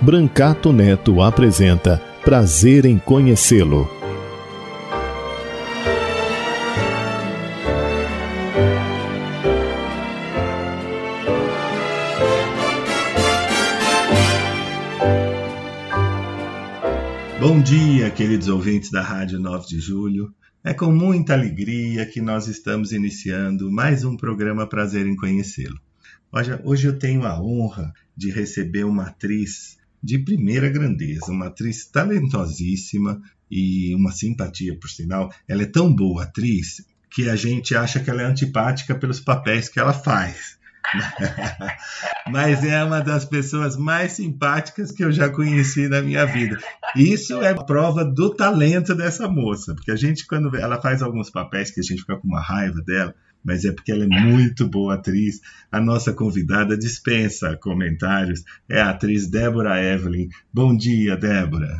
Brancato Neto apresenta Prazer em Conhecê-lo. Bom dia, queridos ouvintes da Rádio 9 de Julho. É com muita alegria que nós estamos iniciando mais um programa Prazer em Conhecê-lo. Hoje eu tenho a honra de receber uma atriz de primeira grandeza, uma atriz talentosíssima e uma simpatia, por sinal. Ela é tão boa atriz que a gente acha que ela é antipática pelos papéis que ela faz. Mas é uma das pessoas mais simpáticas que eu já conheci na minha vida. Isso é prova do talento dessa moça, porque a gente, quando ela faz alguns papéis que a gente fica com uma raiva dela, mas é porque ela é muito boa atriz. A nossa convidada dispensa comentários, é a atriz Débora Evelyn. Bom dia, Débora.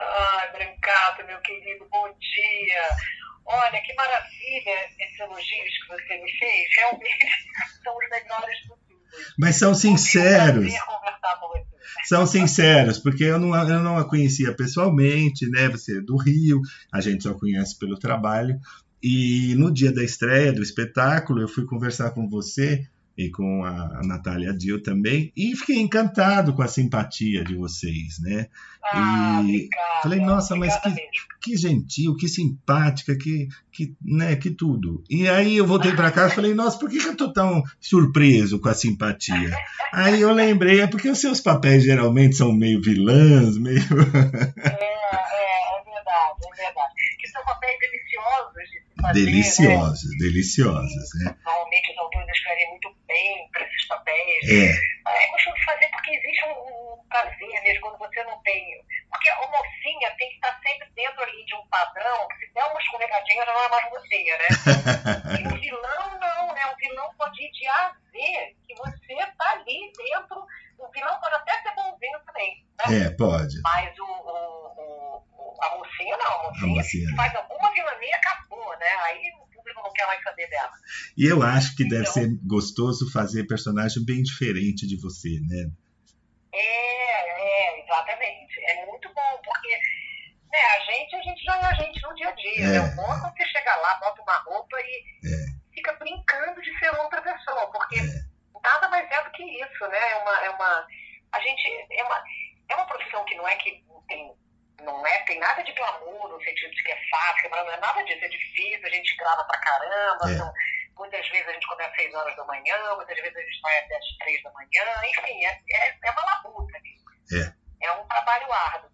Ai, Brancato, meu querido, bom dia. Olha, que maravilha esses elogios que você me fez. Realmente são os melhores possíveis. Mas são sinceros. São sinceros, porque eu não, eu não a conhecia pessoalmente, né? Você é do Rio, a gente só conhece pelo trabalho, e no dia da estreia do espetáculo, eu fui conversar com você e com a Natália Dil também, e fiquei encantado com a simpatia de vocês, né? Ah, e obrigada, falei, nossa, mas que, mesmo. que gentil, que simpática, que, que, né, que tudo. E aí eu voltei para casa e falei, nossa, por que, que eu tô tão surpreso com a simpatia? Aí eu lembrei, é porque os seus papéis geralmente são meio vilãs, meio. é, é, fazer. deliciosos, né? deliciosos, né? Normalmente os autores escrevem muito bem para esses papéis. É. É gostoso fazer porque existe um, um prazer mesmo quando você não tem. Porque a mocinha tem que estar sempre dentro ali de um padrão, que se der uma escorregadinha já não é mais mocinha, né? E o vilão não, né? O vilão pode ir de A a Z, que você tá ali dentro. O vilão pode até ser bonzinho também, né? É, pode. Mas o, o, a mocinha não, a mocinha, mocinha não. faz alguma vilania acabou, né? Aí o público não quer mais saber dela. E eu acho que deve Então. ser gostoso fazer personagem bem diferente de você, né? É, é, exatamente. É muito bom, porque né, a gente, a gente já é a gente no dia a dia. É. né? O bom é quando você chega lá, bota uma roupa e É. fica brincando de ser outra pessoa, porque É. nada mais é do que isso, né? É uma, é uma, a gente é uma, é uma profissão que não é que tem, não é, tem nada de glamour no sentido de que é fácil, não é nada disso, é difícil, a gente grava pra caramba, É. são- muitas vezes a gente começa às 6 horas da manhã, muitas vezes a gente vai até às 3 da manhã, enfim, é, é, é uma labuta ali. É. É um trabalho árduo.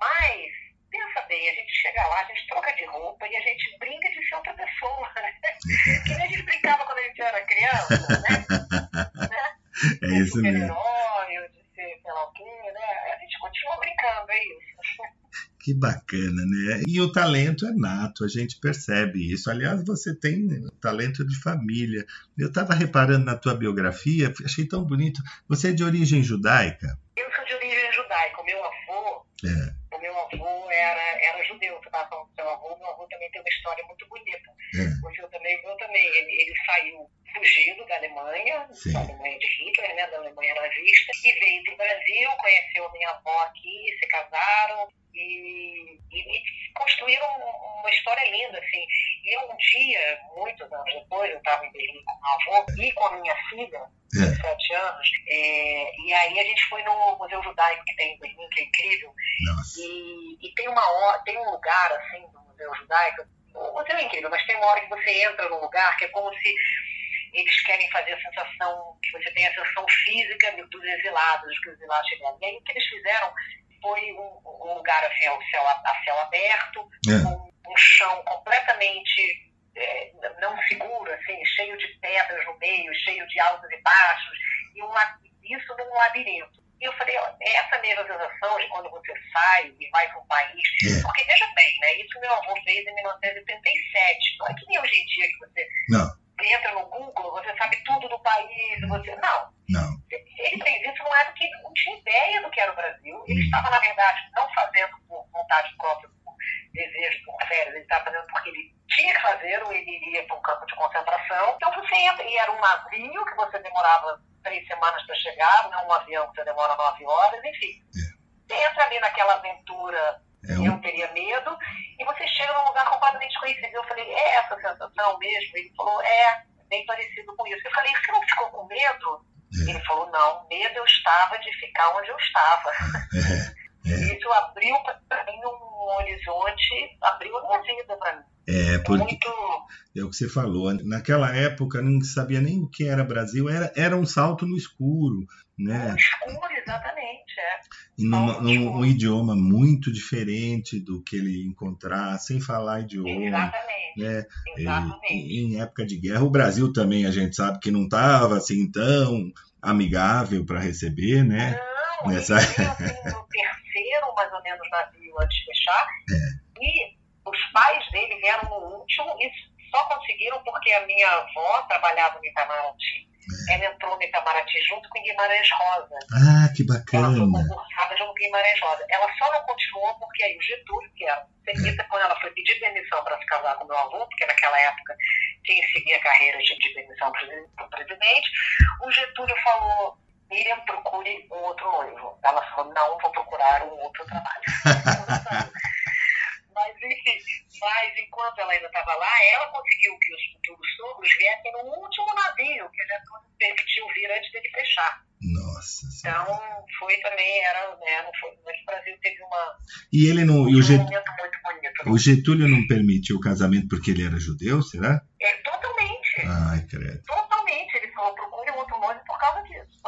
Mas, pensa bem, a gente chega lá, a gente troca de roupa e a gente brinca de ser outra pessoa, né? Que nem a gente brincava quando a gente era criança, né? né? É isso mesmo. super-herói, ou de ser sei lá o quê, né? A gente continua brincando, é isso. Que bacana, né? E o talento é nato, a gente percebe isso. Aliás, você tem talento de família. Eu estava reparando na tua biografia, achei tão bonito. Você é de origem judaica? Eu sou de origem judaica. O meu avô, É. avô era, era judeu. Você estava falando do seu avô, meu avô também tem uma história muito bonita. É. O seu também, o meu também. Ele, ele saiu fugido da Alemanha, Sim. da Alemanha de Hitler, né, da Alemanha nazista, e veio para o Brasil, conheceu a minha avó aqui, se casaram e, e, construíram uma história linda, assim. E um dia, muitos anos depois, eu estava em Berlim com meu avô e com a minha filha, É. de sete anos, é, e aí a gente foi no Museu Judaico que tem em Berlim, que é incrível, e, e tem uma hora, tem um lugar assim do Museu Judaico. O museu é incrível, mas tem uma hora que você entra num lugar que é como se eles querem fazer a sensação, que você tem a sensação física dos exilados, que os exilados chegaram. E aí o que eles fizeram foi um, um lugar assim, ao céu, a céu aberto, É. com um chão completamente é, não seguro, assim, cheio de pedras no meio, altos e baixos, e um, isso num labirinto. E eu falei, ó, essa mesma sensação de quando você sai e vai para um país, É. porque veja bem, né, isso meu avô fez em 1987, não é que nem hoje em dia que você Não, entra no Google, você sabe tudo do país, você, não, não. ele fez isso não é porque ele não tinha ideia do que era o Brasil. Ele Hum. estava, na verdade, não fazendo por vontade própria, por desejo, por férias, ele estava fazendo porque ele tinha que fazer, ou ele iria para um campo de concentração. Então você entra, e era um navio que você demorava três semanas para chegar, não um avião que você demora nove horas, enfim. Você entra ali naquela aventura, É eu um, teria medo, e você chega num lugar completamente desconhecido. Eu falei, é essa sensação mesmo? Ele falou, é, bem parecido com isso. Eu falei, você não ficou com medo? É. Ele falou, não, medo eu estava de ficar onde eu estava. é, é, Isso abriu para mim um horizonte, abriu a minha vida para mim. é, porque Muito é o que você falou. Naquela época não sabia nem o que era Brasil, era, era um salto no escuro, né? escuro, exatamente. É. E no num escuro. um idioma muito diferente do que ele encontrar, sem falar idioma. Exatamente. Né? Exatamente. E, em época de guerra, o Brasil também a gente sabe que não estava assim tão amigável para receber, né? Não, Nessa- veio assim, no terceiro, mais ou menos, navio antes de fechar. É. E os pais dele vieram no último e só conseguiram porque a minha avó trabalhava no Itamaraty. É. Ela entrou no Itamaraty junto com Guimarães Rosa. Ah, que Ela foi bacana! concursada junto com Guimarães Rosa. Ela só não continuou porque aí o Getúlio, que era seguida, quando ela foi pedir demissão para se casar com meu avô, porque naquela época quem seguia a carreira de pedir demissão para o presidente, o Getúlio falou, Miriam, procure um outro noivo. Ela falou, não, vou procurar um outro trabalho. Mas, enfim, mas enquanto ela ainda estava lá, ela conseguiu que os futuros sogros viessem no último navio que Getúlio permitiu vir antes dele fechar. Nossa Senhora. Então, foi também, era, né, não foi, mas o Brasil teve uma, E ele não. E o, Get- momento muito bonito. né? o Getúlio não permitiu o casamento porque ele era judeu, será? É, totalmente, Ai, credo. totalmente. Ele falou, procure um outro noivo por causa disso.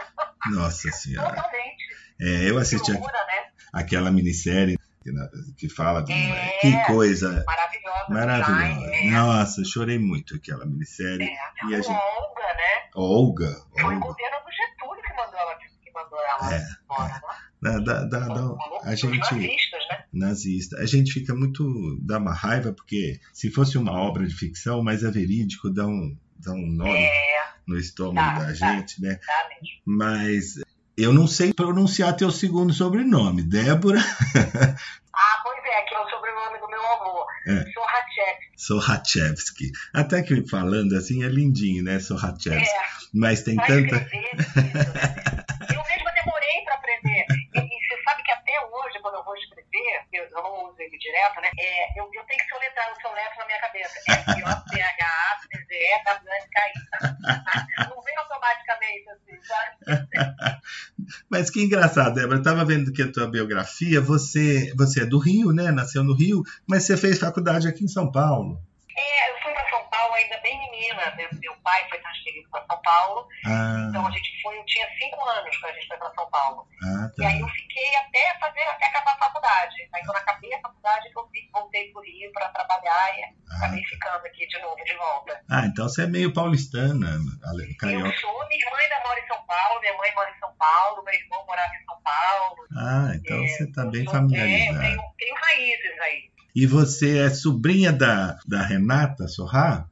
Nossa Senhora. Totalmente. É, eu assisti a- né? aquela minissérie que, que fala. É. Que coisa Maravilhosa. maravilhosa. Design, Nossa, chorei muito aquela minissérie. É, é. E a gente- Olga, né? Olga. Foi o governo do Getúlio que mandou ela, que mandou ela É, embora, né? Dá, dá, dá- Os a gente. nazistas, né? nazista. A gente fica muito. dá uma raiva, porque se fosse uma obra de ficção, mas é verídico, dá um, dá um nó É, no estômago Tá, da tá. gente, né? tá. Mas eu não sei pronunciar teu segundo sobrenome. Débora Ah, pois é, que é o sobrenome do meu avô. É. Sorrachevski. Até que falando assim é lindinho, né? Sorrachevski. É. Mas tem Pra tanta. escrever eu, não uso ele direto, né? É, eu, eu tenho que soletrar o soletro na minha cabeça. S-O-C-H-A-C-Z-E-W-N-K-I. Não vem automaticamente assim, sabe? Mas que engraçado, Débora. Eu tava vendo que a tua biografia, você, você é do Rio, né? Nasceu no Rio, mas você fez faculdade aqui em São Paulo. É, eu ainda bem menina. Meu, meu pai foi transferido para São Paulo. Ah, Então a gente foi, eu tinha cinco anos quando a gente foi para São Paulo. ah E aí tá. eu fiquei até fazer, até acabar a faculdade. Aí quando acabei a faculdade, eu voltei para o Rio para trabalhar e Ah, acabei ficando aqui de novo, de volta. ah, então você é meio paulistana, ale- Eu carioca. sou, minha irmã ainda mora em São Paulo, minha mãe mora em São Paulo, meu irmão morava em São Paulo. Ah, então É, você tá eu bem sou- É, eu familiarizada. tenho, tenho raízes aí. E você é sobrinha da, da Renata Sorrá?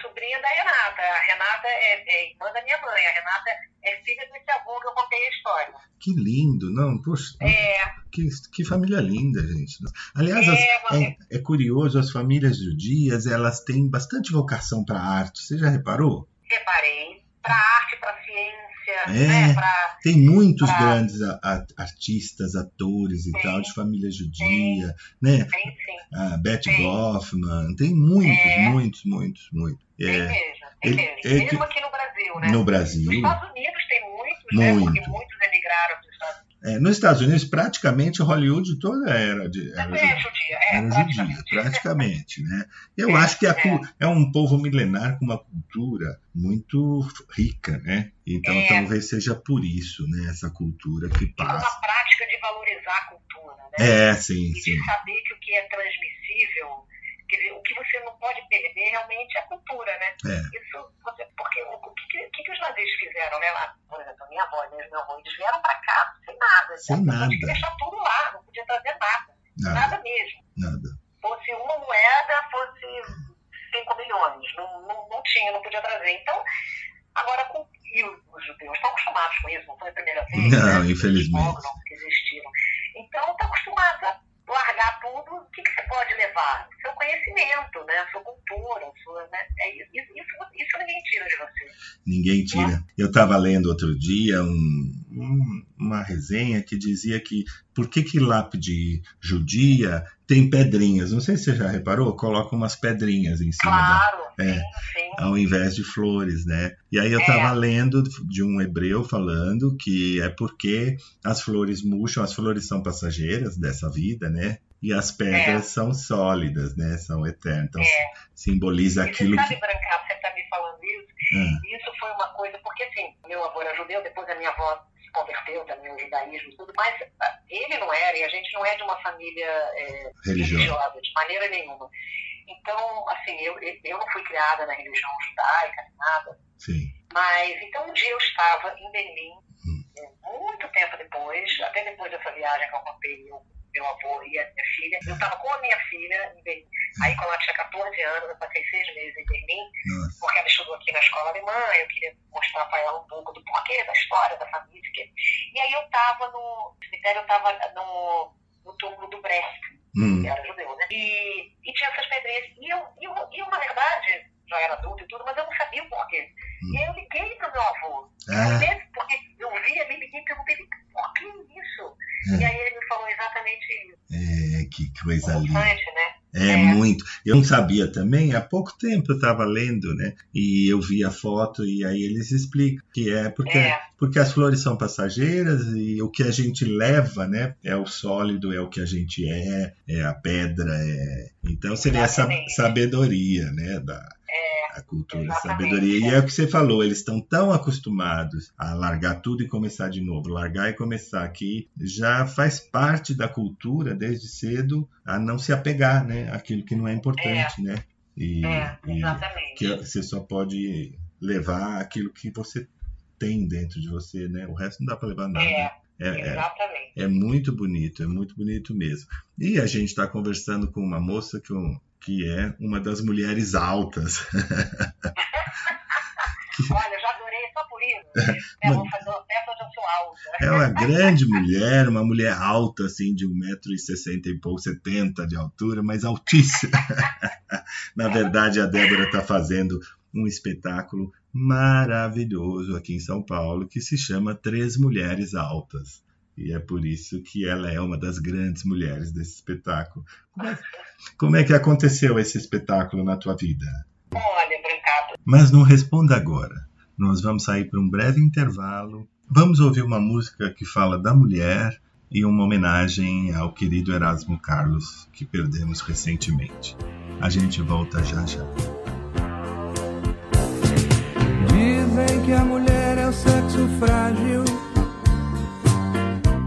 Sobrinha da Renata. A Renata é, é irmã da minha mãe. A Renata é filha desse avô que eu contei a história. Que lindo, não? Poxa, É, que, que família linda, gente. Aliás, as- é, é, é curioso, as famílias judias, elas têm bastante vocação para arte. Você já reparou? reparei. Para arte, para ciência, É. né? Pra, Tem muitos Ah. grandes a- a- artistas, atores e tal, de família judia, né? tem sim. A Betty Sim. Goffman, tem muitos, É. muitos, muitos, muitos. Tem É, mesmo, tem ele- mesmo. ele- Mesmo aqui no Brasil, né? no Nos Brasil. Estados Unidos tem muitos, né? Muito. Porque muitos emigraram. É, nos Estados Unidos, praticamente, Hollywood toda era, de, era É, judia. judia, é, Era judia, praticamente. praticamente, né? Eu É, acho que a é. é um povo milenar com uma cultura muito rica, né? Então É. talvez seja por isso, né? Essa cultura que E uma passa. prática de valorizar a cultura, né? É, sim, E sim. de saber que o que é transmissível, dizer, o que você não pode perder realmente é a cultura, né? É. Isso, porque o, que, que- que, os eles fizeram, né? Lá, por exemplo, minha avó e meu avô, eles vieram para cá sem nada. Sem nada. Tinha que deixar tudo lá, não podia trazer nada. Nada, nada mesmo. Nada. Fosse uma moeda, fosse 5 milhões. Não, não, não tinha, não podia trazer. Então, agora, com, e os judeus estão acostumados com isso, não foi a primeira vez. Não, né? infelizmente. Os que existiram. Então, estão acostumados a largar tudo, o que, que, você pode levar? Seu conhecimento, né? Sua cultura, sua, né? É isso, isso, isso ninguém tira de você. Ninguém tira. Né? Eu estava lendo outro dia um, uma resenha que dizia que por que, que lápide judia tem pedrinhas? Não sei se você já reparou, coloca umas pedrinhas em cima claro, da. É, sim, sim. Ao invés de flores, né? E aí eu estava É. lendo de um hebreu falando que é porque as flores murcham, as flores são passageiras dessa vida, né? E as pedras É. são sólidas, né? São eternas. Então É. simboliza E aquilo você sabe, que. Brancato, você está me falando isso? Ah, Isso foi uma coisa, porque assim, meu avô era judeu, depois a minha avó converteu também ao judaísmo e tudo, mas ele não era, e a gente não é de uma família é, religiosa. de maneira nenhuma. Então, assim, eu, eu não fui criada na religião judaica, nada, Sim. mas então um dia eu estava em Berlim, Hum. é, muito tempo depois, até depois dessa viagem que eu contei, meu avô e a minha filha, eu estava com a minha filha em Berlim. Aí, quando ela tinha 14 anos, eu passei seis meses em Berlim, Nossa. porque ela estudou aqui na escola alemã, eu queria mostrar para ela um pouco do porquê, da história, da família. Que... E aí eu estava no cemitério, eu estava no, no túmulo do Brecht, Hum. que era judeu, né? E, e tinha essas pedrinhas. E eu, e eu, e eu, na verdade, já era adulto e tudo, mas eu não sabia o porquê. Hum. E aí eu liguei para o meu avô. Ah, Mesmo porque eu vi, eu me liguei e perguntei por que isso? É. E aí ele me falou exatamente isso. é, que coisa linda. Né? É, É. muito. Eu não sabia também, há pouco tempo eu estava lendo, né? E eu vi a foto e aí eles explicam que é porque, É. porque as flores são passageiras e o que a gente leva, né? É o sólido, é o que a gente é, é a pedra, é. Então seria essa sabedoria, né? Da, a cultura, a sabedoria. E é. é o que você falou, eles estão tão acostumados a largar tudo e começar de novo. Largar e começar aqui já faz parte da cultura desde cedo a não se apegar, né? Aquilo que não é importante, né? E, É, e exatamente. que você só pode levar aquilo que você tem dentro de você, né? O resto não dá para levar nada. É, É, é, exatamente. é muito bonito, é muito bonito mesmo. E a gente está conversando com uma moça que, um- que é uma das mulheres altas. Olha, eu já adorei só por isso. É, vou fazer uma festa onde eu sou alta. É uma grande mulher, uma mulher alta, assim, de 1,60m e pouco, 70 de altura, mas altíssima. Na verdade, a Débora está fazendo um espetáculo maravilhoso aqui em São Paulo que se chama Três Mulheres Altas. E é por isso que ela é uma das grandes mulheres desse espetáculo. Como é, como é que aconteceu esse espetáculo na tua vida? Olha, Brancato, Mas não responda agora. Nós vamos sair para um breve intervalo. Vamos ouvir uma música que fala da mulher e uma homenagem ao querido Erasmo Carlos, que perdemos recentemente. A gente volta já já. Dizem que a mulher é o sexo frágil,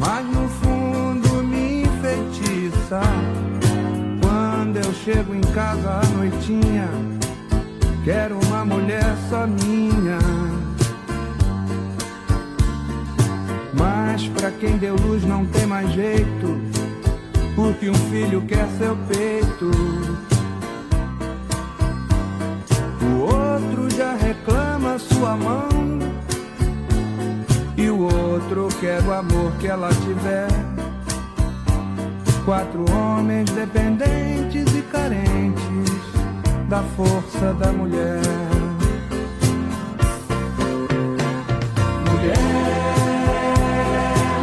mas no fundo me enfeitiça. Quando eu chego em casa à noitinha, quero uma mulher só minha. Mas pra quem deu luz não tem mais jeito, porque um filho quer seu peito. O outro já reclama sua mão. E o outro quer o amor que ela tiver. Quatro homens dependentes e carentes da força da mulher. Mulher,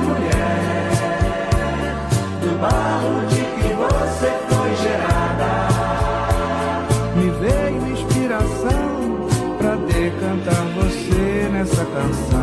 mulher, do barro de que você foi gerada me veio inspiração pra decantar você nessa canção.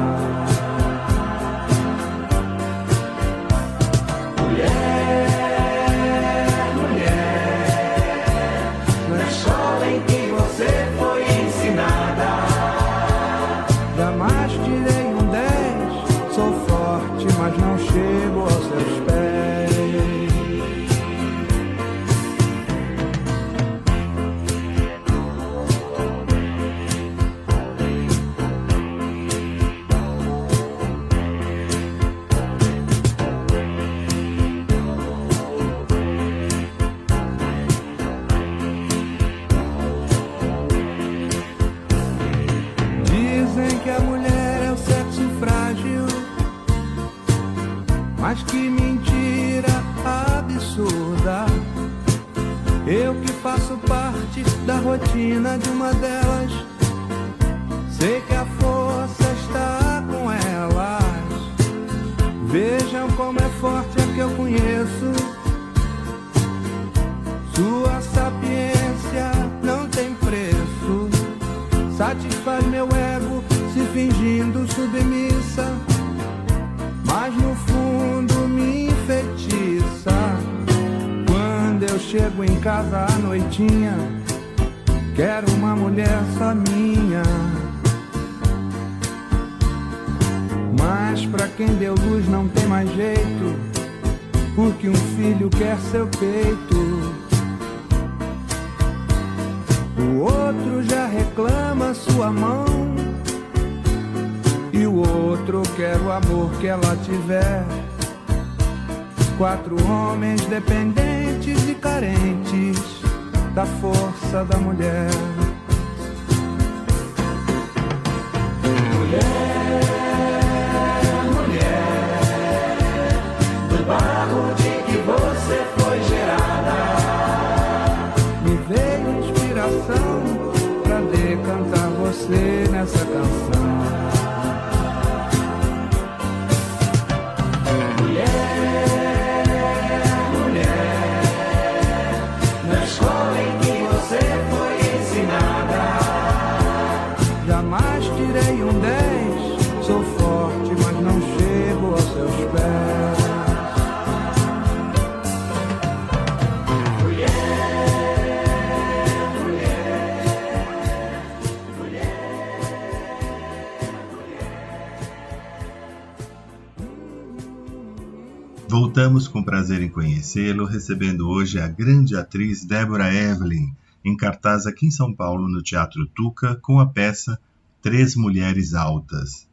Voltamos com prazer em conhecê-lo, recebendo hoje a grande atriz Débora Evelyn, em cartaz aqui em São Paulo, no Teatro Tuca, com a peça Três Mulheres Altas.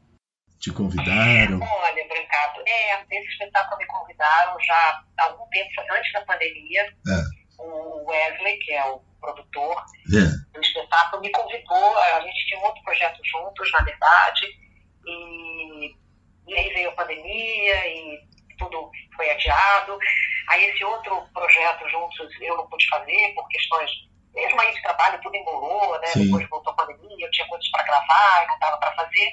Te convidaram? Olha, Brancato, é, esse espetáculo me convidaram já há algum tempo, antes da pandemia. É. O Wesley, que é o produtor É. do espetáculo, me convidou. A gente tinha um outro projeto juntos, na verdade, e, e aí veio a pandemia e tudo foi adiado. Aí esse outro projeto juntos eu não pude fazer por questões, mesmo aí de trabalho, tudo embolou, né? Sim. Depois voltou a pandemia, eu tinha coisas para gravar, não dava para fazer.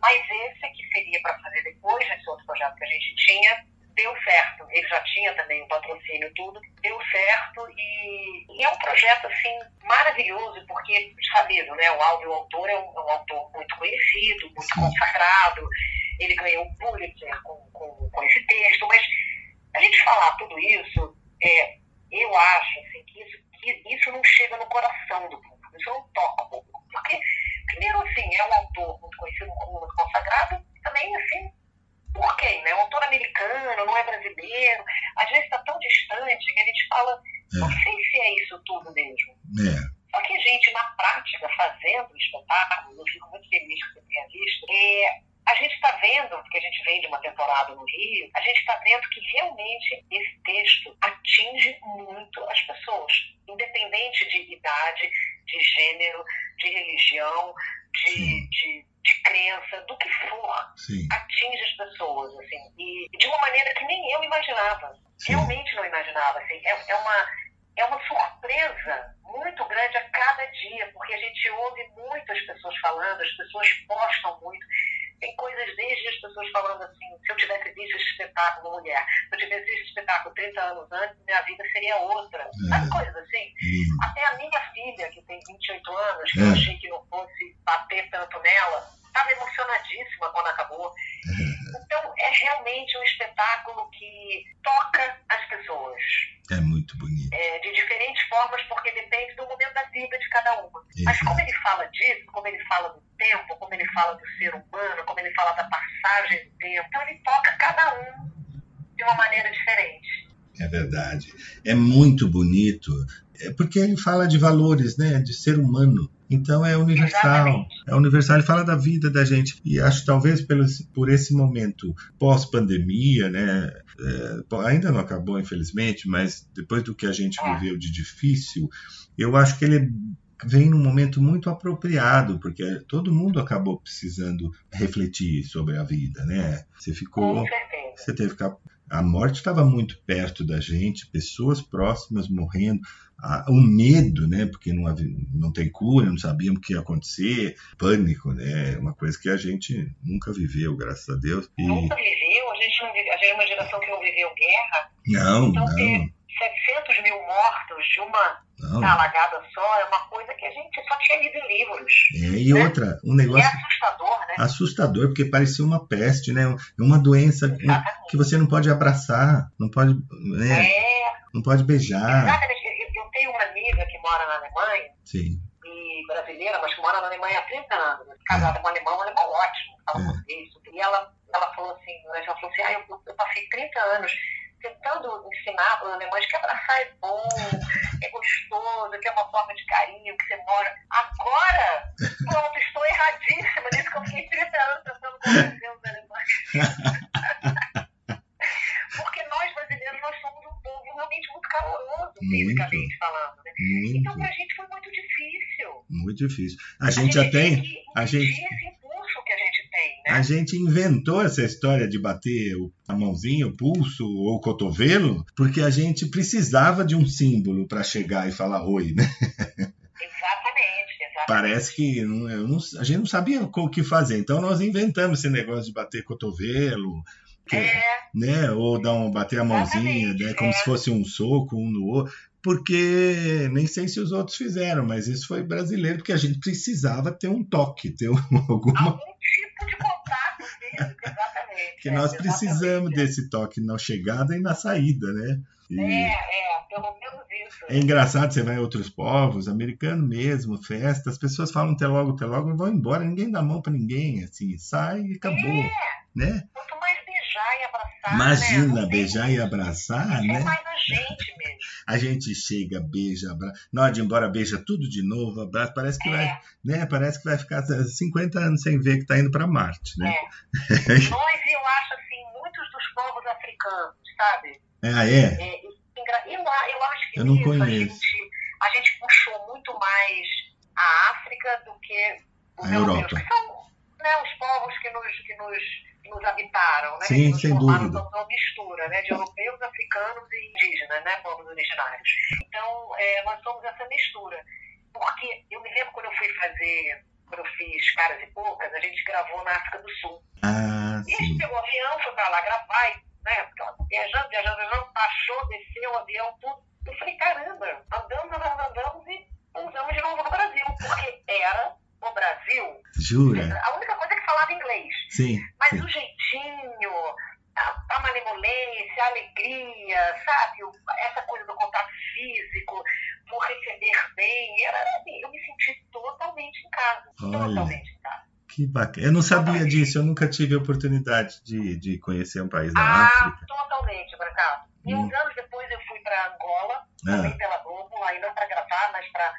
Mas esse que seria para fazer depois desse outro projeto que a gente tinha, deu certo. Ele já tinha também o patrocínio tudo, deu certo e, e é um projeto assim maravilhoso porque sabido, né? O áudio autor é um, é um autor muito conhecido, muito Sim. consagrado. Ele ganhou o Pulitzer com, com, com esse texto, mas a gente falar tudo isso, é, eu acho assim, que, isso, que isso não chega no coração do público, isso não toca o público. Porque, primeiro, assim, é um autor muito conhecido, muito consagrado, também, assim, por quem? Né? Um autor americano, não é brasileiro, às vezes está tão distante que a gente fala, não sei se é isso tudo mesmo. É. Só que a gente, na prática, fazendo o espetáculo, eu fico muito feliz que você tenha visto, é, a gente está vendo, porque a gente vem de uma temporada no Rio, a gente está vendo que realmente esse texto atinge muito as pessoas, independente de idade, de gênero, de religião, de, de, de crença, do que for Sim. atinge as pessoas, assim, e de uma maneira que nem eu imaginava. Sim. Realmente não imaginava, assim. É, é uma, é uma surpresa muito grande a cada dia, porque a gente ouve muito as pessoas falando, as pessoas postam muito. Tem coisas desde as pessoas falando assim, se eu tivesse visto esse espetáculo mulher, se eu tivesse visto esse espetáculo 30 anos antes, minha vida seria outra. Sabe É. coisas assim? Lindo. Até a minha filha, que tem 28 anos, que É. eu achei que não fosse bater tanto nela, estava emocionadíssima quando acabou. Então, é realmente um espetáculo que toca as pessoas É muito bonito. é, de diferentes formas, porque depende do momento da vida de cada uma. Mas como ele fala disso, como ele fala do tempo, fala do ser humano, como ele fala da passagem do tempo, então ele toca cada um de uma maneira diferente. É verdade. É muito bonito. É porque ele fala de valores, né? De ser humano. Então é universal. Exatamente. É universal. Ele fala da vida da gente. E acho talvez pelo, por esse momento pós-pandemia, né? é, ainda não acabou, infelizmente, mas depois do que a gente É. viveu de difícil, eu acho que ele vem num momento muito apropriado, porque todo mundo acabou precisando refletir sobre a vida, né? Você ficou. Com certeza. Você teve que. A morte estava muito perto da gente, pessoas próximas morrendo, a- o medo, né? Porque não, havia, não tem cura, não sabíamos o que ia acontecer, pânico, né? Uma coisa que a gente nunca viveu, graças a Deus. E Nunca viveu, a gente, não vive, a gente é uma geração que não viveu guerra, não, então não, ter 700 mil mortos de uma não. talagada só é uma coisa que a gente só tinha lido em livros. É, e outra, um E é negócio assustador, né? assustador, porque parecia uma peste, né? Uma doença Exatamente. que você não pode abraçar, não pode, né? É, não pode beijar. exatamente. Eu, tenho uma amiga que mora na Alemanha, Sim, e brasileira, mas que mora na Alemanha há 30 anos, casada com um alemão, um alemão ótimo, fala É. português. E ela, ela falou assim, né, ela falou assim, ah, eu, eu passei 30 anos tentando ensinar para alemães que abraçar é bom, é gostoso, que é uma forma de carinho, que você mora. Agora, pronto, estou erradíssima nisso que eu fiquei 30 anos tentando convencer os alemães. Porque nós brasileiros, nós somos um povo realmente muito caloroso, Muito. fisicamente falando, né? Então, muito, pra gente foi muito difícil. muito difícil. A gente já tem a gente- que a gente tem, né? a gente inventou essa história de bater a mãozinha, o pulso ou o cotovelo, porque a gente precisava de um símbolo para chegar e falar oi, né? Exatamente, exatamente. Parece que não- não- a gente não sabia o que fazer, então nós inventamos esse negócio de bater cotovelo, que- É, né? Ou dar um, bater a mãozinha, né? Como é. se fosse um soco um no outro. Porque nem sei se os outros fizeram, mas isso foi brasileiro, porque a gente precisava ter um toque, ter um- alguma. algum tipo de contato físico, exatamente. Que é, nós exatamente. precisamos desse toque na chegada e na saída, né? E É, é, pelo menos isso. é engraçado, você vai em outros povos, americano mesmo, festa, as pessoas falam até logo, até logo e vão embora, ninguém dá mão pra ninguém, assim, sai e acabou, É, né? Abraçar. Imagina né? Não tem- beijar e abraçar, É né? mais a gente mesmo. A gente chega, beija, abraça. Na hora de ir embora, beija tudo de novo, abraça. Parece que vai, É, né? Parece que vai ficar 50 anos sem ver que tá indo para Marte, né? nós, eu acho assim, muitos dos povos africanos, sabe? Ah, é? É, eu, a- eu acho que Eu não nisso a conheço. gente, a gente puxou muito mais a África do que A Europa. que são né, os povos que nos, que nos, nos habitaram, né? Sim, sem dúvida. Uma mistura né, de europeus, africanos e indígenas, né, povos originários. Então, é, nós somos essa mistura. Porque eu me lembro quando eu fui fazer, quando eu fiz Caras e Poucas, a gente gravou na África do Sul. Ah, E a gente pegou o avião, foi pra lá gravar, e, né? Viajando, viajando, viajando, baixou, desceu o avião, tudo. Eu falei, caramba, andamos, andamos, andamos e pousamos de novo no Brasil, porque era o Brasil. Jura? A única coisa é que falava inglês. Sim. Mas sim. o jeitinho, a, a malemolência, a alegria, sabe? Essa coisa do contato físico, do receber bem. Era assim, eu me senti totalmente em casa. Olha. Totalmente em casa. Que bacana. Eu não sabia disso, eu nunca tive a oportunidade de, de conhecer um país da Ah, África. totalmente, Brancato. E Hum. uns anos depois eu fui para Angola, Ah, também pela Globo, aí não para gravar, mas para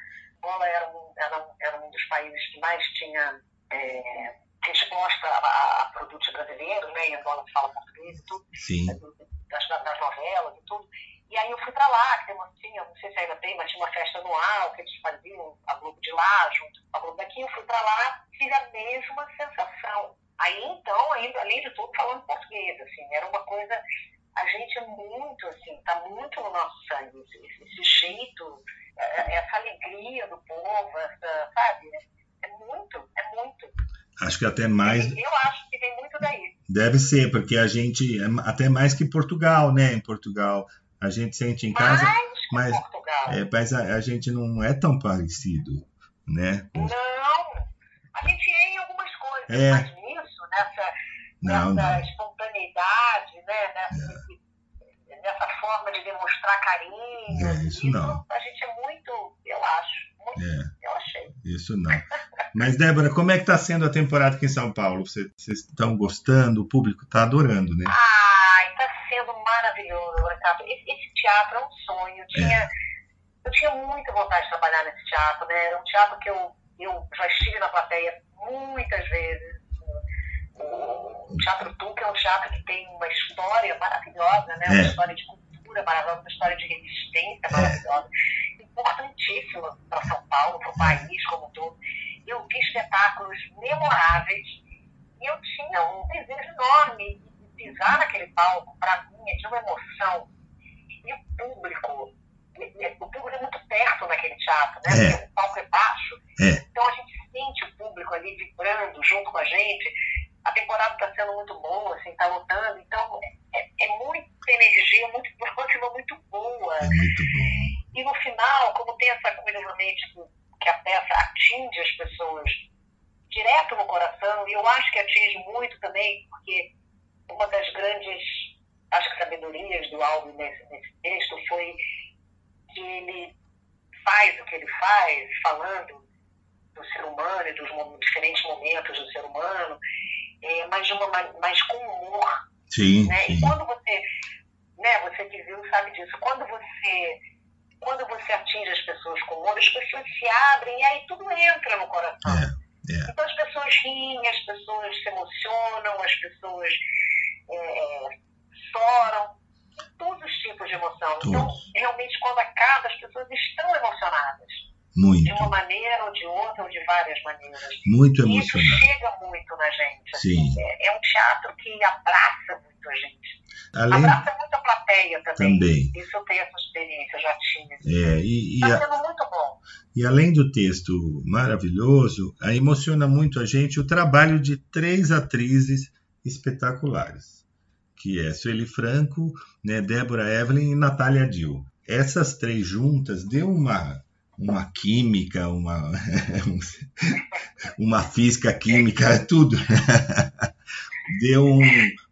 Angola era um, era, um, era um dos países que mais tinha é, resposta a, a produtos brasileiros, né? Em Angola se fala português e tudo, sim. das, das novelas e tudo. E aí eu fui para lá, que tem uma, tinha, não sei se ainda tem, mas tinha uma festa anual que eles faziam, a Globo de lá, junto com a Globo daqui. Eu fui para lá, tive a mesma sensação. Aí então, ainda, além de tudo, falando português, assim, era uma coisa. A gente é muito, assim, tá muito no nosso sangue, esse, esse- jeito, essa alegria do povo, essa, sabe? É muito, é muito. Acho que até mais Eu acho que vem muito daí. deve ser, porque a gente é até mais que Portugal, né? Em Portugal a gente sente em casa, Mais que mas- Portugal. é, mas a, a gente não é tão parecido, né? Não, a gente é em algumas coisas, É. mas nisso, nessa, Não, nessa não. espontaneidade, né, nessa, nessa forma de demonstrar carinho, É, isso não. a gente é muito, eu acho, muito, É. eu achei. Isso não. Mas, Débora, como é que está sendo a temporada aqui em São Paulo? Vocês vocês estão gostando? O público está adorando, né? Ai, está sendo maravilhoso, Brancato. Esse, esse teatro é um sonho. Eu tinha, eu tinha muita vontade de trabalhar nesse teatro, né? Era um teatro que eu, eu já estive na plateia muitas vezes. O, Teatro Tuca é um teatro que tem uma história maravilhosa, né? Uma É. história de cultura maravilhosa, uma história de resistência maravilhosa. importantíssima para São Paulo, para o país como um todo. Eu vi espetáculos memoráveis e eu tinha um desejo enorme de pisar naquele palco. Para mim, tinha uma emoção. E o público, o público é muito perto naquele teatro, né? É. Porque o palco é baixo. É. Então a gente sente o público ali vibrando junto com a gente. A temporada está sendo muito boa, assim, está lotando. Então é, é muita energia, muito próxima, muito boa. É muito bom. E no final, como tem essa coisa realmente que- que a peça atinge as pessoas direto no coração, e eu acho que atinge muito também, porque uma das grandes, acho que sabedorias do álbum nesse, nesse texto foi que ele faz o que ele faz, falando do ser humano e dos diferentes momentos do ser humano, é, mas, de uma, ma- mas com humor, Sim, né? sim. E quando você, né, você que viu sabe disso, quando você, quando você atinge as pessoas com humor, as pessoas se abrem e aí tudo entra no coração. É, é. Então as pessoas riem, as pessoas se emocionam, as pessoas é, choram, todos os tipos de emoção. Então, realmente, quando acaba, as pessoas estão emocionadas, de Muito, uma maneira ou de outra, ou de várias maneiras. muito E isso emocionante. chega muito na gente. assim. Sim. É, é um teatro que abraça muito a gente. Além Abraça muito a plateia também. também. Isso eu tenho essa experiência, já tinha. É, e, e, Está a- sendo muito bom. e além do texto maravilhoso, emociona muito a gente o trabalho de três atrizes espetaculares, que é Sueli Franco, né, Débora Evelyn e Natália Dill. Essas três juntas deu uma uma química, uma uma física química, tudo. Deu um,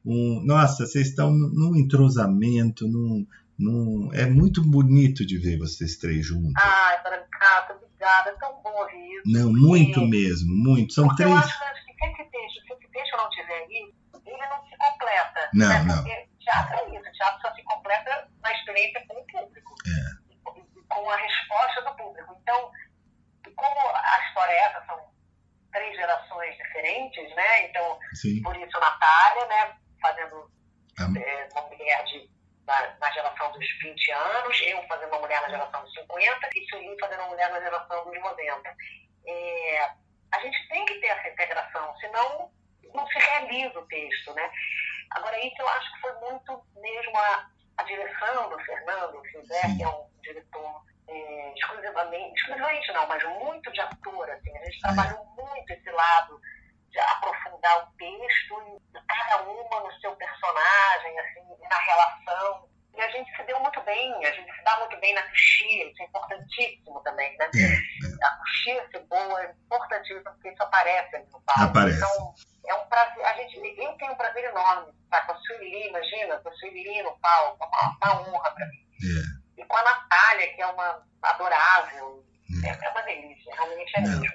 um nossa, vocês estão num entrosamento, num, num é muito bonito de ver vocês três juntas. Ai, Brancato, obrigada. É tão bom ouvir isso. Não, muito mesmo, muito. São Porque eu três. acho que se esse texto, se esse texto não tiver aí, ele não se completa. Não, né? não. Porque teatro é isso. Teatro só se completa na experiência com o público. É. E Com a resposta do público. Então, como a história é essa, são três gerações diferentes, né? Então, Sim. por isso Natália, né? Fazendo A- é, uma mulher de, na, na geração dos 20 anos, eu fazendo uma mulher na geração dos 50 e Sueli fazendo uma mulher na geração dos 90. É, a gente tem que ter essa integração, senão não se realiza o texto, né? Agora, isso eu acho que foi muito mesmo a, a direção do Fernando Fizer, que é um diretor é, exclusivamente, exclusivamente não, mas muito de ator, assim, a gente trabalhou muito esse lado de aprofundar o texto, e cada uma no seu personagem, assim, na relação. E a gente se deu muito bem, a gente se dá muito bem na coxia, isso é importantíssimo também, né? É, A coxia ser boa é importantíssimo, porque isso aparece. Então, é um prazer, a gente, eu tenho um prazer enorme estar com a Sueli, imagina, com a Sueli no palco, uma, uma honra para mim. é. E com a Natália, que é uma adorável, é, é uma delícia, realmente é mesmo.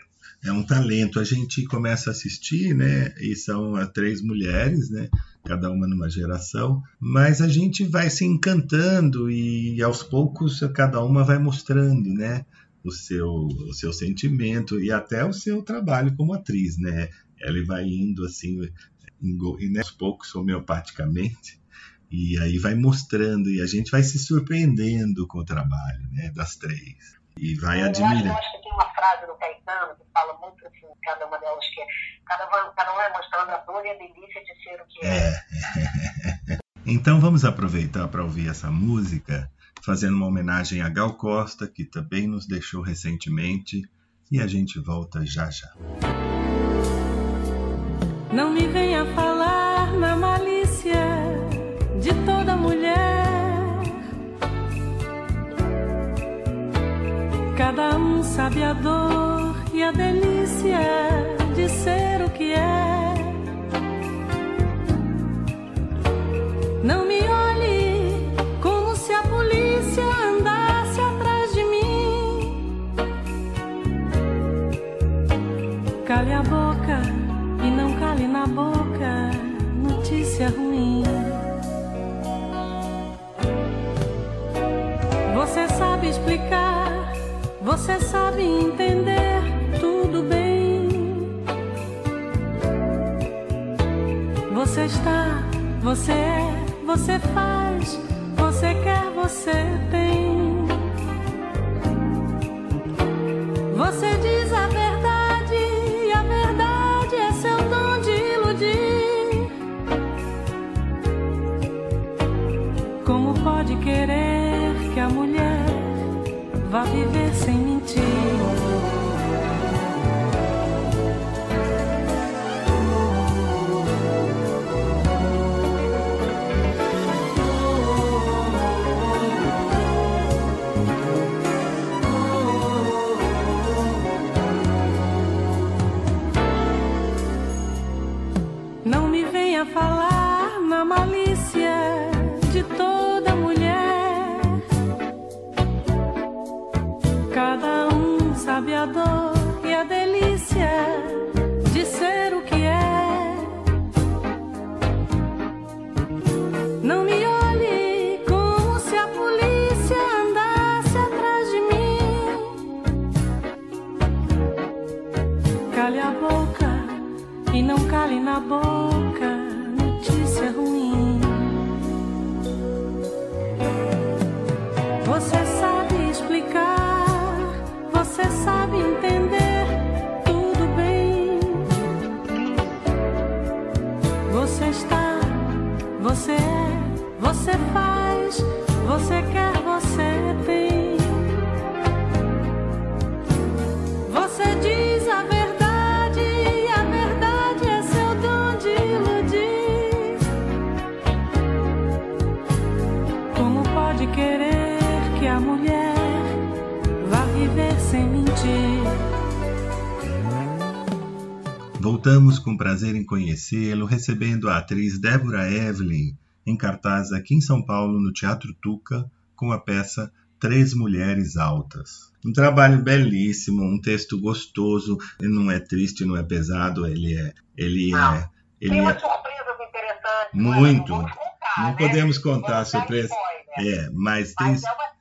é um talento. A gente começa a assistir, né? E são ah, três mulheres, né? Cada uma numa geração, mas a gente vai se encantando e aos poucos cada uma vai mostrando, né? O seu, o seu sentimento e até o seu trabalho como atriz, né? Ela vai indo assim, e, né, aos poucos, homeopaticamente, e aí vai mostrando e a gente vai se surpreendendo com o trabalho, né? Das três. E vai acho, eu admirando. acho que tem uma frase do Caetano que fala muito assim, cada uma delas, que é cada, cada uma é mostrando a dor e a delícia de ser o que é. Então vamos aproveitar para ouvir essa música, fazendo uma homenagem a Gal Costa, que também nos deixou recentemente, e a gente volta já já. Não me venha falar na malícia de toda mulher. Cada um sabe a dor e a delícia de ser o que é. Não me olhe sabe explicar, você sabe entender tudo bem. Você está, você é, você faz, você quer, você tem. Você diz a vá viver sem mentir? Cale Voltamos com prazer em conhecê-lo, recebendo a atriz Débora Evelyn em cartaz aqui em São Paulo, no Teatro Tuca, com a peça Três Mulheres Altas. Um trabalho belíssimo, um texto gostoso, ele não é triste, não é pesado, ele é. Ele Não. é. Ele Tem é umas surpresas interessantes. Muito. Não, contar, Não né? podemos contar surpresa. spoiler. é, mas tem Mas é uma...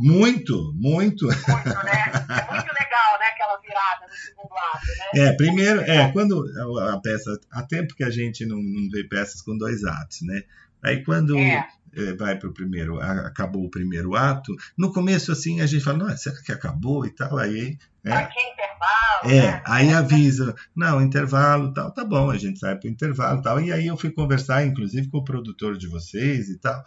muito, muito. muito, né? É muito legal, né? Aquela virada no segundo ato, né? É, primeiro, é, quando a, a peça, há tempo que a gente não, não vê peças com dois atos, né? Aí quando É. eh, vai para o primeiro, acabou o primeiro ato, no começo assim a gente fala, será que acabou e tal? Aí, é, que intervalo, é, né? aí avisa, não, intervalo, tal, tá bom, a gente sai para o intervalo, tal. E aí eu fui conversar, inclusive, com o produtor de vocês e tal,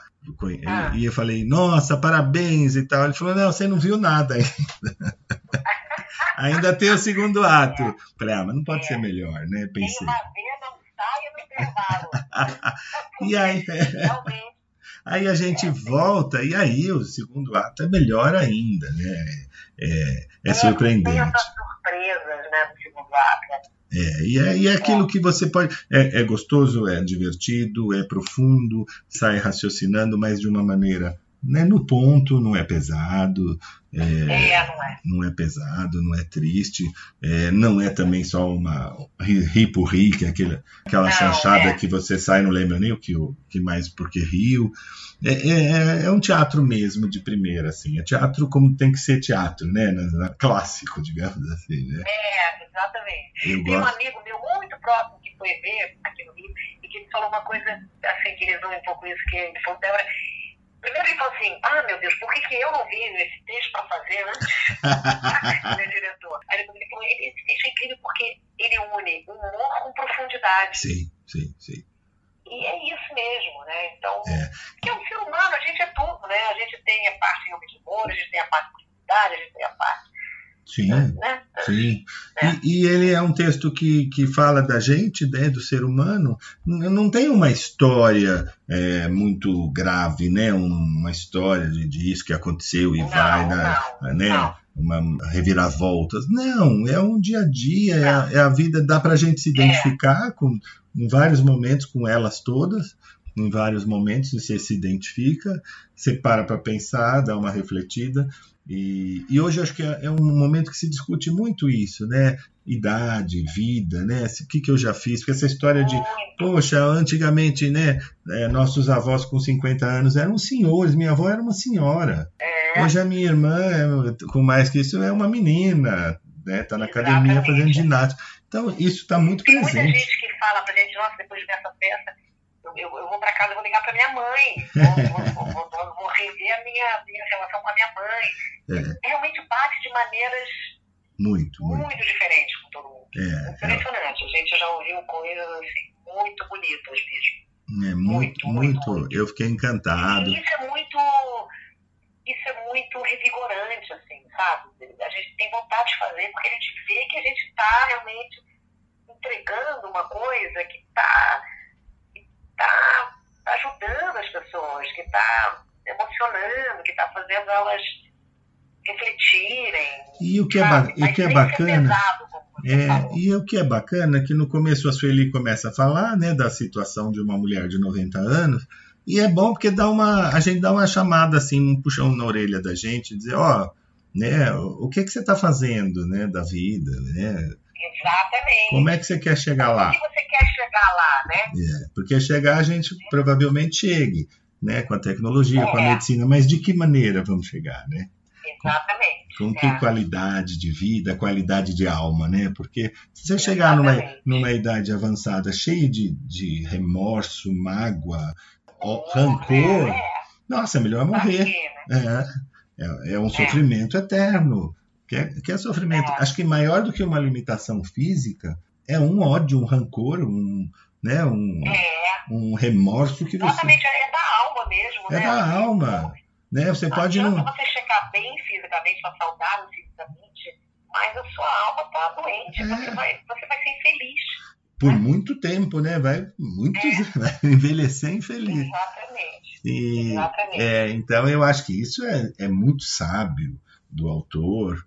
e- Ah. e eu falei, nossa, parabéns e tal. Ele falou, não, você não viu nada ainda. ainda tem o segundo ato. Falei, ah, mas não pode É. ser melhor, né? Tem Pensei. uma vez, não saia no intervalo. E aí, Realmente. Aí a gente volta, e aí o segundo ato é melhor ainda, né? É, é Tem surpreendente. essas surpresas, né? No segundo ato. né? É, e é, e é aquilo que você pode. É, é gostoso, é divertido, é profundo, sai raciocinando, mas de uma maneira né, no ponto, não é pesado, é, É, não é? não é pesado, não é triste, é, não é também só uma ri, ri por rir, que é aquele, aquela Não, chanchada é. que você sai e não lembra nem o que, o que mais porque riu. É, é, um teatro mesmo de primeira, assim. É teatro como tem que ser teatro, né? Na- na- clássico, digamos assim, né? É, exatamente. Eu Tem um gosto. amigo meu muito próximo que foi ver aqui no Rio e que falou uma coisa assim, que resume um pouco isso que ele falou, Débora. Primeiro ele falou assim, ah meu Deus, por que, que eu não vi esse texto para fazer meu diretor. Aí depois ele falou, "Ele- esse texto é incrível porque ele une humor com profundidade. Sim, sim, sim. E é isso mesmo, né? Então, É. porque é um ser humano, a gente é tudo, né? A gente tem a parte de humor, a gente tem a parte de profundidade, a gente tem a parte, Sim, né? sim. É. E, e ele é um texto que, que fala da gente, né, do ser humano. Não tem uma história é, muito grave, né? Uma história de, de isso que aconteceu e Não, vai, não, né? não. Uma reviravoltas. Não, é um dia a dia, é a, é a vida. Dá para a gente se identificar com, em vários momentos com elas todas. Em vários momentos você se identifica, você para para pensar, dá uma refletida. E, e hoje acho que é, é um momento que se discute muito isso, né? Idade, vida, né? O que, que eu já fiz? Porque essa história de, poxa, antigamente, né? é, nossos avós com 50 anos eram senhores, minha avó era uma senhora. É. Hoje a minha irmã, é, com mais que isso, é uma menina, né? Tá na academia Exatamente. fazendo ginástica. Então, isso está muito Tem muita presente. gente que fala pra gente, nossa, depois de ver essa peça, Eu, eu, eu vou para casa, eu vou ligar para minha mãe, vou, vou, vou, vou, rever a minha, minha relação com a minha mãe. É. Realmente bate de maneiras Muito, muito, muito. diferentes com todo mundo. É, é, Impressionante. A gente já ouviu coisas assim, muito bonitas mesmo. é muito, Muito, muito, muito. Eu fiquei encantado. E isso é muito. Isso é muito revigorante, assim, sabe? A gente tem vontade de fazer porque a gente vê que a gente está realmente entregando uma coisa que está tá, tá ajudando as pessoas, que está emocionando, que está fazendo elas refletirem. E o que é, ba- o que é bacana. pesado, É, falou. e o que é bacana é que no começo a Sueli começa a falar né, da situação de uma mulher de 90 anos, e é bom porque dá uma, a gente dá uma chamada, assim, um puxão na orelha da gente, dizer, ó, né, o que, que você está fazendo né, da vida, né? Exatamente. Como é que você quer chegar lá? O que você quer chegar lá, né? É, porque chegar a gente provavelmente chegue, né, com a tecnologia, com a É. medicina, mas de que maneira vamos chegar, né? Exatamente. Com que É. qualidade de vida, qualidade de alma, né? Porque se você chegar numa, numa idade avançada cheia de, de remorso, mágoa, É, rancor, é, nossa, é melhor morrer. quê, né? É, é, é um sofrimento eterno. Que é, que é sofrimento. É. Acho que maior do que uma limitação física é um ódio, um rancor, um, né, um, É, um remorso que você. exatamente, é da alma mesmo, É né? da alma. Né? Você Não pode não. você chegar bem fisicamente, estar saudável fisicamente, mas a sua alma está doente, É. você, vai, você vai ser infeliz. Por muito tempo, né? Vai muitos vai envelhecer infeliz. Exatamente. E, Exatamente. é, então eu acho que isso é, é muito sábio do autor.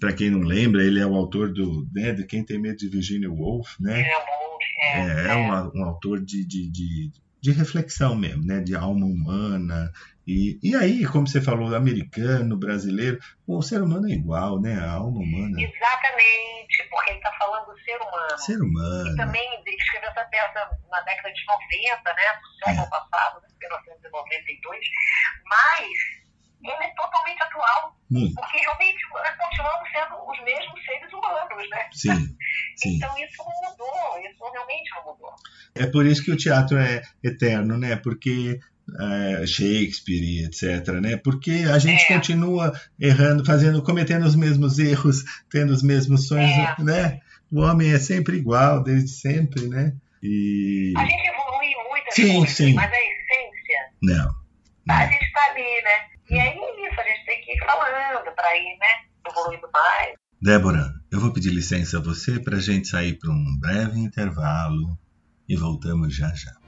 Para quem não lembra, ele é o autor do né, de Quem Tem Medo de Virginia Woolf, né? É, bom, é, É, é um, um autor de, de, de, de reflexão mesmo, né? De alma humana. E, e aí, como você falou, americano, brasileiro, o ser humano é igual, né? A alma humana. Exatamente, porque ele está falando do ser humano. Ser E humano. também ele escreveu essa peça na década de 90, né? Do século passado, né, 1992. Mas ele é totalmente atual, Muito. porque realmente nós continuamos sendo os mesmos seres humanos, né? Sim, sim. Então isso não mudou, isso realmente não mudou. É por isso que o teatro é eterno, né? Porque é, Shakespeare, etc, né? Porque a gente É. continua errando, fazendo, cometendo os mesmos erros, tendo os mesmos sonhos, É. né? O homem é sempre igual, desde sempre, né? E A gente evolui em muitas Sim, coisas, sim. mas a essência, não, a não. gente está ali, né? E aí é isso, a gente tem que ir falando para ir, né? Evoluindo mais. Débora, eu vou pedir licença a você para a gente sair para um breve intervalo e voltamos já já.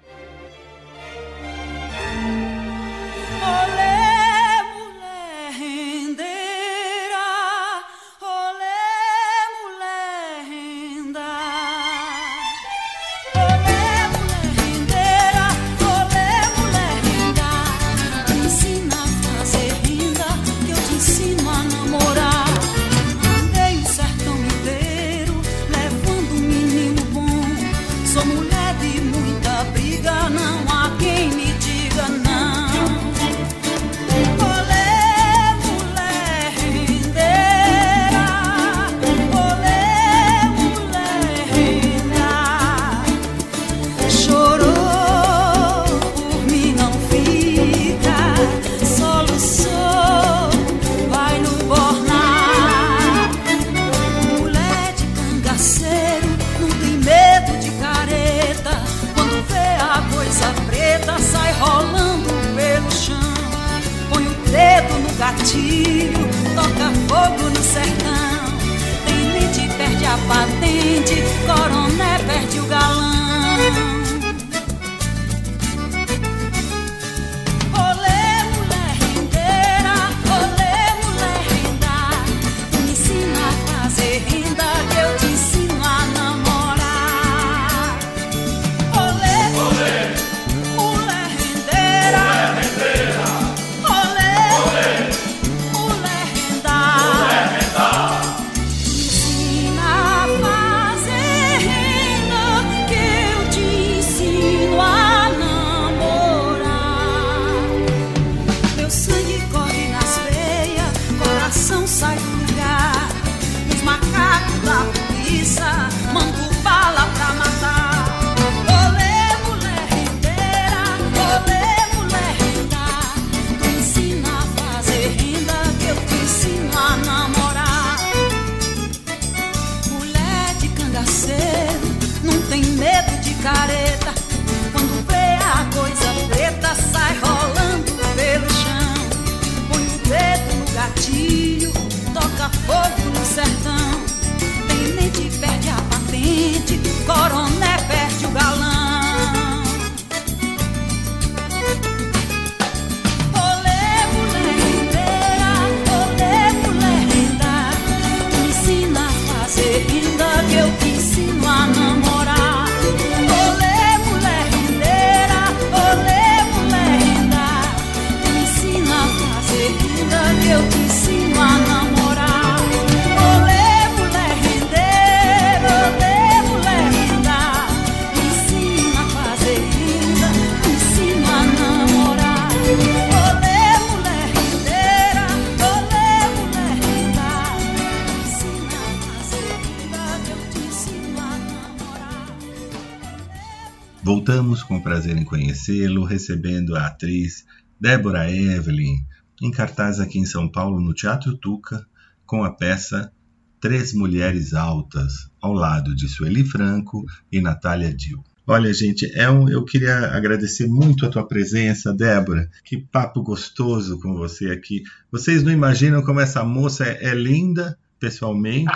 Atriz Débora Evelyn, em cartaz aqui em São Paulo, no Teatro Tuca, com a peça Três Mulheres Altas, ao lado de Sueli Franco e Natália Dil. Olha, gente, é um, eu queria agradecer muito a tua presença, Débora. Que papo gostoso com você aqui. Vocês não imaginam como essa moça é, é linda, pessoalmente.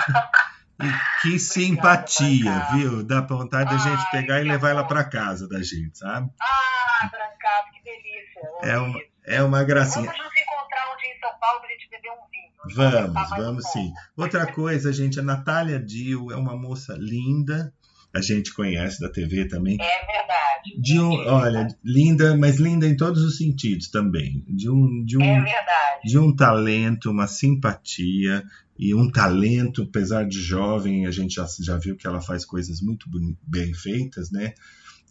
E que simpatia, viu? Dá pra vontade da gente pegar e levar ela pra casa da gente, sabe? Ah, Brancato, que delícia. É amo uma, é uma gracinha. Vamos nos encontrar um dia em São Paulo pra gente beber um vinho. e Vamos, um vamos sim. Outra coisa, gente, a Natália Dil é uma moça linda. A gente conhece da TV também. É verdade. De um, olha, linda, mas linda em todos os sentidos também. De um, de É um, verdade. de um talento, uma simpatia e um talento, apesar de jovem, a gente já, já viu que ela faz coisas muito bem feitas, né?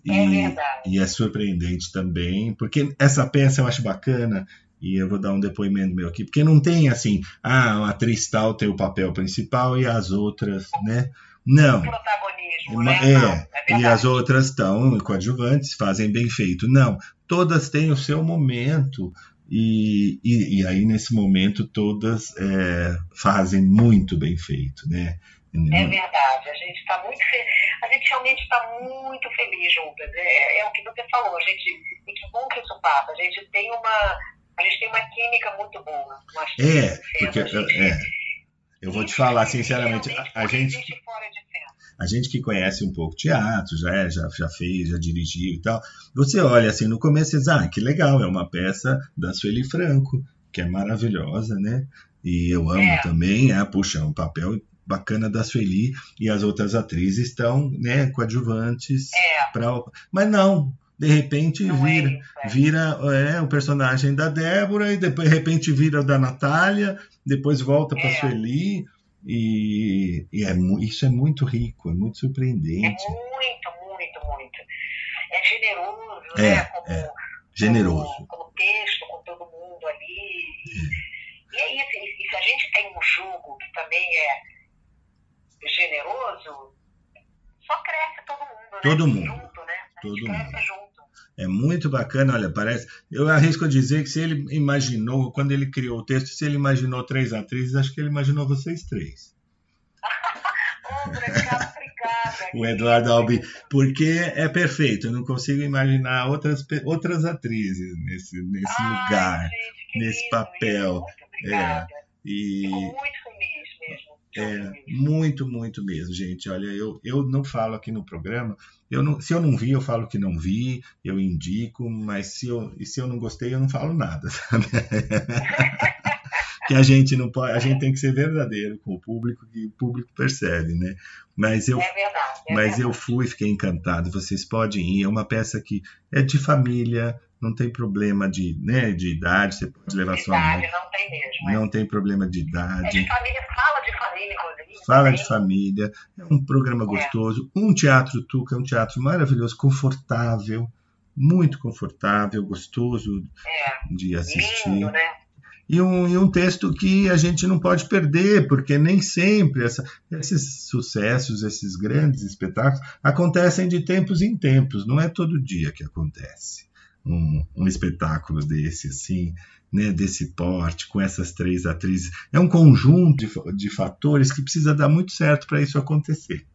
E, É verdade. e é surpreendente também, porque essa peça eu acho bacana, e eu vou dar um depoimento meu aqui, porque não tem assim, ah, a atriz tal tem o papel principal e as outras, né? Não. Protagonismo, Uma- né? é, Não, é e as outras estão coadjuvantes, fazem bem feito. Não, todas têm o seu momento, e, e, e aí nesse momento todas é, fazem muito bem feito, né? É verdade, a gente está muito feliz, a gente realmente está muito feliz juntas. É, é o que você falou, a gente, e que bom que isso passa. A gente tem uma, a gente tem uma química muito boa. É, porque gente- é, eu vou te falar sinceramente, a, a gente a gente que conhece um pouco teatro, já, é, já, já fez, já dirigiu e tal, você olha assim no começo e diz, ah, que legal, é uma peça da Sueli Franco, que é maravilhosa, né? E eu amo É. também, é, puxa, um papel bacana da Sueli e as outras atrizes estão, né, coadjuvantes É, pra... Mas não, de repente não é vira, isso. é. vira é, o personagem da Débora e depois de repente vira o da Natália, depois volta para É. Sueli e, e é, isso é muito rico, é muito É surpreendente, muito, muito, muito. É generoso, É, né? Como, é. generoso. Como, como texto, com todo mundo ali. E, e é isso. E, e se a gente tem um jogo que também é generoso, só cresce todo mundo, né? Todo mundo. Junto, né? Todo mundo. junto. É muito bacana, olha, parece. Eu arrisco a dizer que se ele imaginou, quando ele criou o texto, se ele imaginou três atrizes, acho que ele imaginou vocês três. O Eduardo Albi, porque é perfeito, eu não consigo imaginar outras, outras atrizes nesse, nesse Ai, lugar. gente, nesse lindo papel. Muito obrigada. E Fico muito É, muito, muito mesmo, gente. Olha, eu, eu não falo aqui no programa. Eu não, se eu não vi, eu falo que não vi, eu indico, mas se eu, e se eu não gostei, eu não falo nada, sabe? que a gente não pode, a gente tem que ser verdadeiro com o público, que o público percebe, né? Mas eu, É verdade. É mas verdade. eu fui, fiquei encantado. Vocês podem ir. É uma peça que é de família, não tem problema de, né, de idade. Você pode levar sua mãe. Idade não tem mesmo. é. Não tem problema de É idade. de família, fala de família, inclusive. Fala de família, é um programa gostoso. Um teatro Tuca é um teatro maravilhoso, confortável, muito confortável, gostoso É, de assistir. lindo, né? E um, e um texto que a gente não pode perder, porque nem sempre essa- esses sucessos, esses grandes espetáculos acontecem de tempos em tempos, não é todo dia que acontece um, um espetáculo desse, assim, né, desse porte, com essas três atrizes. É um conjunto de, de fatores que precisa dar muito certo para isso acontecer.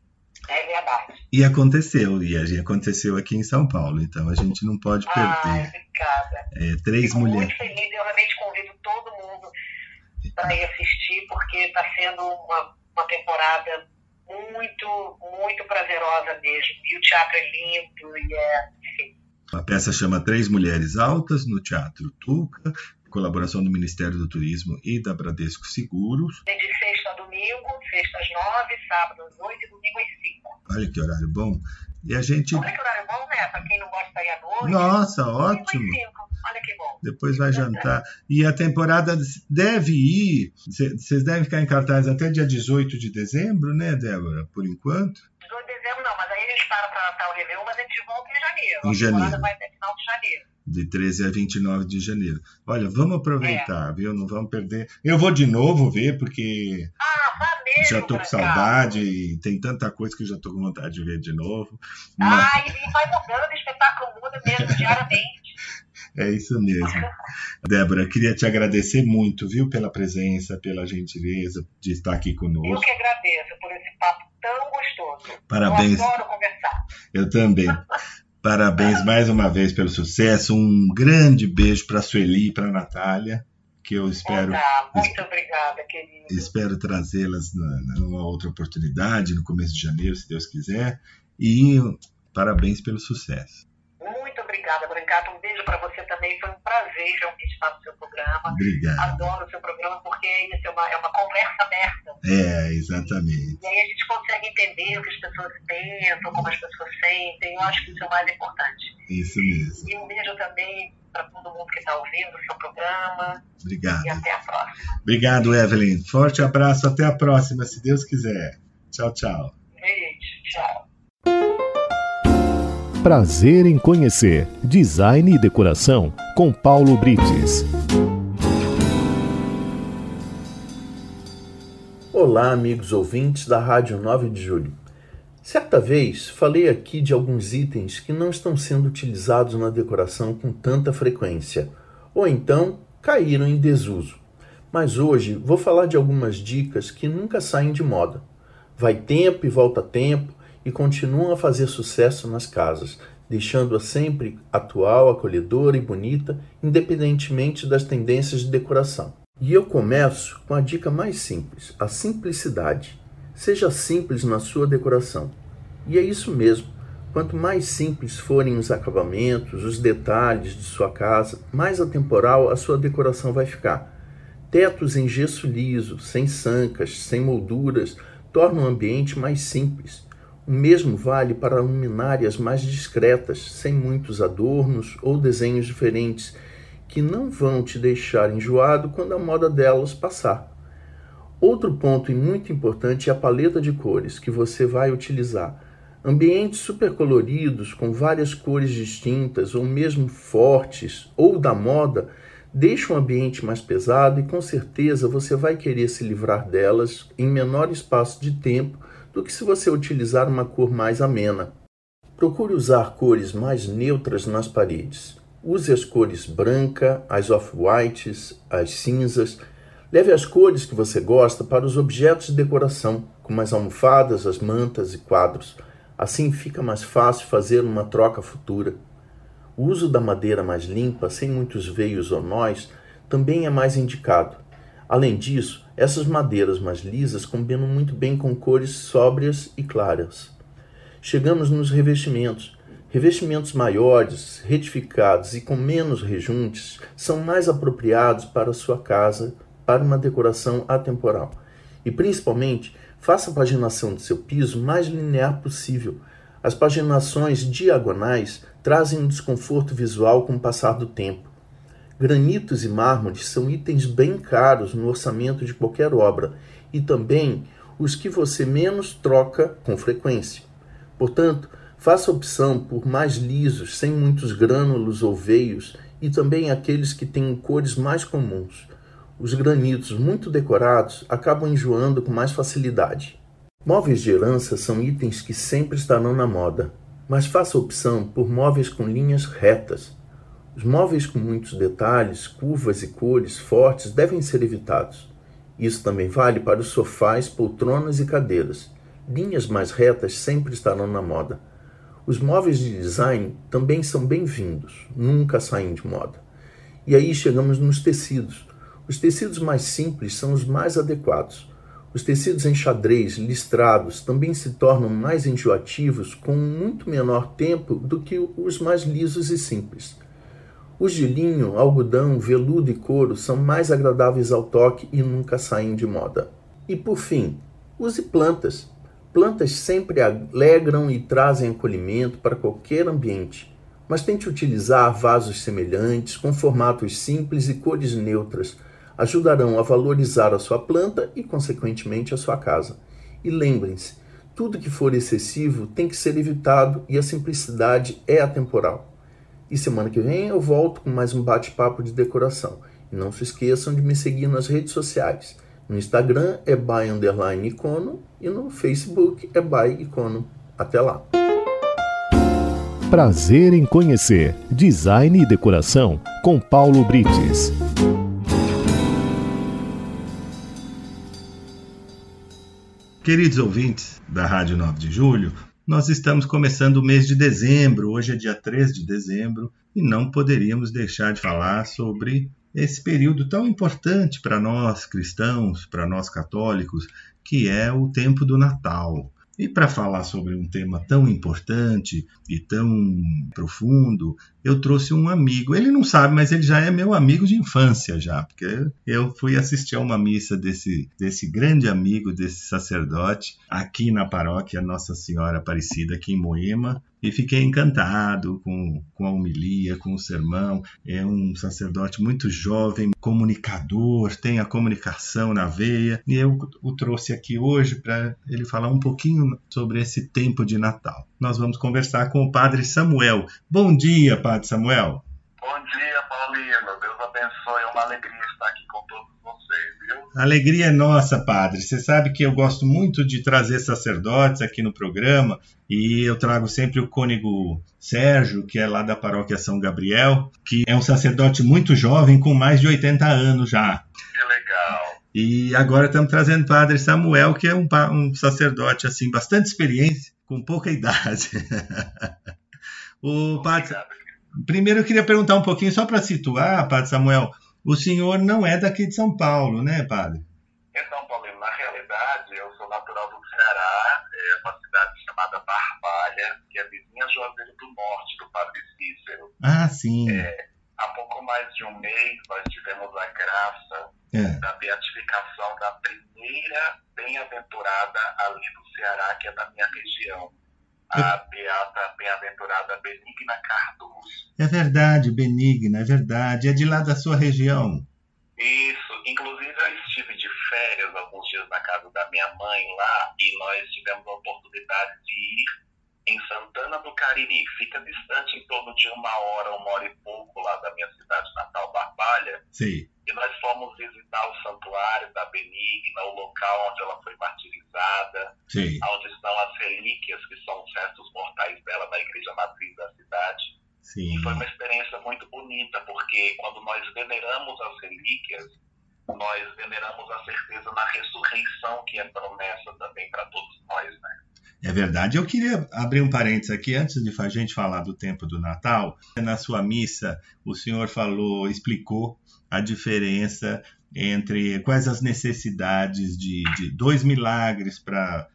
É verdade. E aconteceu, e a gente- aconteceu aqui em São Paulo, então a gente não pode perder. obrigada. É, três Fico mulheres. muito feliz. Eu realmente convido todo mundo para ir assistir, porque está sendo uma, uma temporada muito, muito prazerosa mesmo. E o teatro é lindo e é. enfim, A peça chama Três Mulheres Altas, no Teatro Tuca, colaboração do Ministério do Turismo e da Bradesco Seguros. É de sexta a domingo, sexta às nove 9, sábado às 8 e domingo às 5. Olha que horário bom. E a gente. Olha que horário bom, né? Pra quem não gosta de sair à noite. Nossa, ótimo. 5. Olha que bom. Depois vai jantar. E a temporada deve ir. Vocês devem ficar em cartaz até dia 18 de dezembro, né, Débora? Por enquanto. 18 de dezembro não, mas aí a gente para Natal e Réveillon, mas a gente volta em janeiro. Em a janeiro. vai até final de janeiro. De 13 a 29 de janeiro. Olha, vamos aproveitar, viu? Não vamos perder. Eu vou de novo ver, porque Ah, vá mesmo, já tô com saudade e tem tanta coisa que eu já tô com vontade de ver de novo. Mas Ah, e vai mudando, o espetáculo muda mesmo diariamente. é isso mesmo. Débora, queria te agradecer muito, viu, pela presença, pela gentileza de estar aqui Eu conosco. que agradeço por esse papo tão gostoso. Parabéns. Eu adoro conversar. Eu também. Parabéns mais uma vez pelo sucesso. Um grande beijo para a Sueli e para a Natália, que eu espero, Tá, muito obrigada, querido. espero trazê-las numa outra oportunidade, no começo de janeiro, se Deus quiser. E parabéns pelo sucesso. Obrigada, Brancato. Um beijo para você também. Foi um prazer realmente estar no seu programa. Obrigado. Adoro o seu programa porque isso é uma, é uma conversa aberta. É, exatamente. E aí a gente consegue entender o que as pessoas pensam, como as pessoas sentem. Eu acho que isso é o mais importante. Isso mesmo. E um beijo também para todo mundo que está ouvindo o seu programa. Obrigado. E até a próxima. Obrigado, Evelyn. Forte abraço. Até a próxima, se Deus quiser. Tchau, tchau. Beijo. Tchau. Prazer em conhecer Design e Decoração com Paulo Brites. Olá, amigos ouvintes da Rádio 9 de Julho. Certa vez falei aqui de alguns itens que não estão sendo utilizados na decoração com tanta frequência, ou então caíram em desuso. Mas hoje vou falar de algumas dicas que nunca saem de moda. Vai tempo e volta tempo e continuam a fazer sucesso nas casas, deixando-a sempre atual, acolhedora e bonita, independentemente das tendências de decoração. E eu começo com a dica mais simples, a simplicidade. Seja simples na sua decoração. E é isso mesmo. Quanto mais simples forem os acabamentos, os detalhes de sua casa, mais atemporal a sua decoração vai ficar. Tetos em gesso liso, sem sancas, sem molduras, tornam o ambiente mais simples. O mesmo vale para luminárias mais discretas, sem muitos adornos ou desenhos diferentes, que não vão te deixar enjoado quando a moda delas passar. Outro ponto e muito importante é a paleta de cores que você vai utilizar. Ambientes super coloridos, com várias cores distintas ou mesmo fortes ou da moda, deixam o ambiente mais pesado e com certeza você vai querer se livrar delas em menor espaço de tempo do que se você utilizar uma cor mais amena. Procure usar cores mais neutras nas paredes. Use as cores branca, as off-whites, as cinzas. Leve as cores que você gosta para os objetos de decoração, como as almofadas, as mantas e quadros. Assim fica mais fácil fazer uma troca futura. O uso da madeira mais limpa, sem muitos veios ou nós, também é mais indicado. Além disso, essas madeiras mais lisas combinam muito bem com cores sóbrias e claras. Chegamos nos revestimentos. Revestimentos maiores, retificados e com menos rejuntes são mais apropriados para sua casa para uma decoração atemporal. E principalmente, faça a paginação de seu piso mais linear possível. As paginações diagonais trazem um desconforto visual com o passar do tempo. Granitos e mármores são itens bem caros no orçamento de qualquer obra e também os que você menos troca com frequência. Portanto, faça opção por mais lisos, sem muitos grânulos ou veios, e também aqueles que têm cores mais comuns. Os granitos muito decorados acabam enjoando com mais facilidade. Móveis de herança são itens que sempre estarão na moda, mas faça opção por móveis com linhas retas. Os móveis com muitos detalhes, curvas e cores fortes devem ser evitados. Isso também vale para os sofás, poltronas e cadeiras. Linhas mais retas sempre estarão na moda. Os móveis de design também são bem-vindos, nunca saem de moda. E aí chegamos nos tecidos. Os tecidos mais simples são os mais adequados. Os tecidos em xadrez, listrados, também se tornam mais enjoativos com muito menor tempo do que os mais lisos e simples. Os de linho, algodão, veludo e couro são mais agradáveis ao toque e nunca saem de moda. E por fim, Use plantas. Plantas sempre alegram e trazem acolhimento para qualquer ambiente, mas tente utilizar vasos semelhantes, com formatos simples e cores neutras. Ajudarão a valorizar a sua planta e, consequentemente, a sua casa. E lembrem-se, tudo que for excessivo tem que ser evitado e a simplicidade é atemporal. E semana que vem eu volto com mais um bate-papo de decoração. E não se esqueçam de me seguir nas redes sociais. No Instagram é by underline icono e no Facebook é by icono. Até lá! Prazer em conhecer Design e Decoração com Paulo Brites. Queridos ouvintes da Rádio 9 de Julho, nós estamos começando o mês de dezembro, hoje é dia 3 de dezembro, e não poderíamos deixar de falar sobre esse período tão importante para nós cristãos, para nós católicos, que é o tempo do Natal. E para falar sobre um tema tão importante e tão profundo, eu trouxe um amigo. Ele não sabe, mas ele já é meu amigo de infância já, porque eu fui assistir a uma missa desse, desse grande amigo, desse sacerdote, aqui na paróquia Nossa Senhora Aparecida, aqui em Moema, e fiquei encantado com, com a homilia, com o sermão. É um sacerdote muito jovem, comunicador, tem a comunicação na veia, e eu o trouxe aqui hoje para ele falar um pouquinho sobre esse tempo de Natal. Nós vamos conversar com o Padre Samuel. Bom dia, Padre Samuel. Bom dia, Paulino. Deus abençoe. É uma alegria estar aqui com todos? A alegria é nossa, Padre. Você sabe que eu gosto muito de trazer sacerdotes aqui no programa e eu trago sempre o cônego Sérgio, que é lá da paróquia São Gabriel, que é um sacerdote muito jovem, com mais de 80 anos já. Que legal. E agora estamos trazendo o Padre Samuel, que é um, um sacerdote assim bastante experiente, com pouca idade. o Padre, primeiro eu queria perguntar um pouquinho, só para situar, Padre Samuel, o senhor não é daqui de São Paulo, né, Padre? Então, Paulinho, na realidade, eu sou natural do Ceará, é uma cidade chamada Barbalha, que é vizinha Juazeiro do Norte, do Padre Cícero. Ah, sim. É, há pouco mais de um mês, nós tivemos a graça É. da beatificação da primeira bem-aventurada ali do Ceará, que é da minha região. A bem-aventurada Benigna Cardoso. É verdade, Benigna, é verdade. É de lá da sua região. Isso, inclusive eu estive de férias alguns dias na casa da minha mãe lá e nós tivemos a oportunidade de ir em Santana do Cariri. Fica distante em torno de uma hora, uma hora e pouco lá da minha cidade natal, Barbalha. Sim. E nós fomos visitar o santuário da Benigna, o local onde ela foi martirizada, Sim. onde estão as relíquias, que são os restos mortais dela na igreja matriz da cidade. Sim. E foi uma experiência muito bonita, porque quando nós veneramos as relíquias, nós veneramos a certeza na ressurreição, que é promessa também para todos nós, né? É verdade. Eu queria abrir um parênteses aqui antes de a gente falar do tempo do Natal. Na sua missa, o senhor falou, explicou a diferença entre quais as necessidades de, de dois milagres para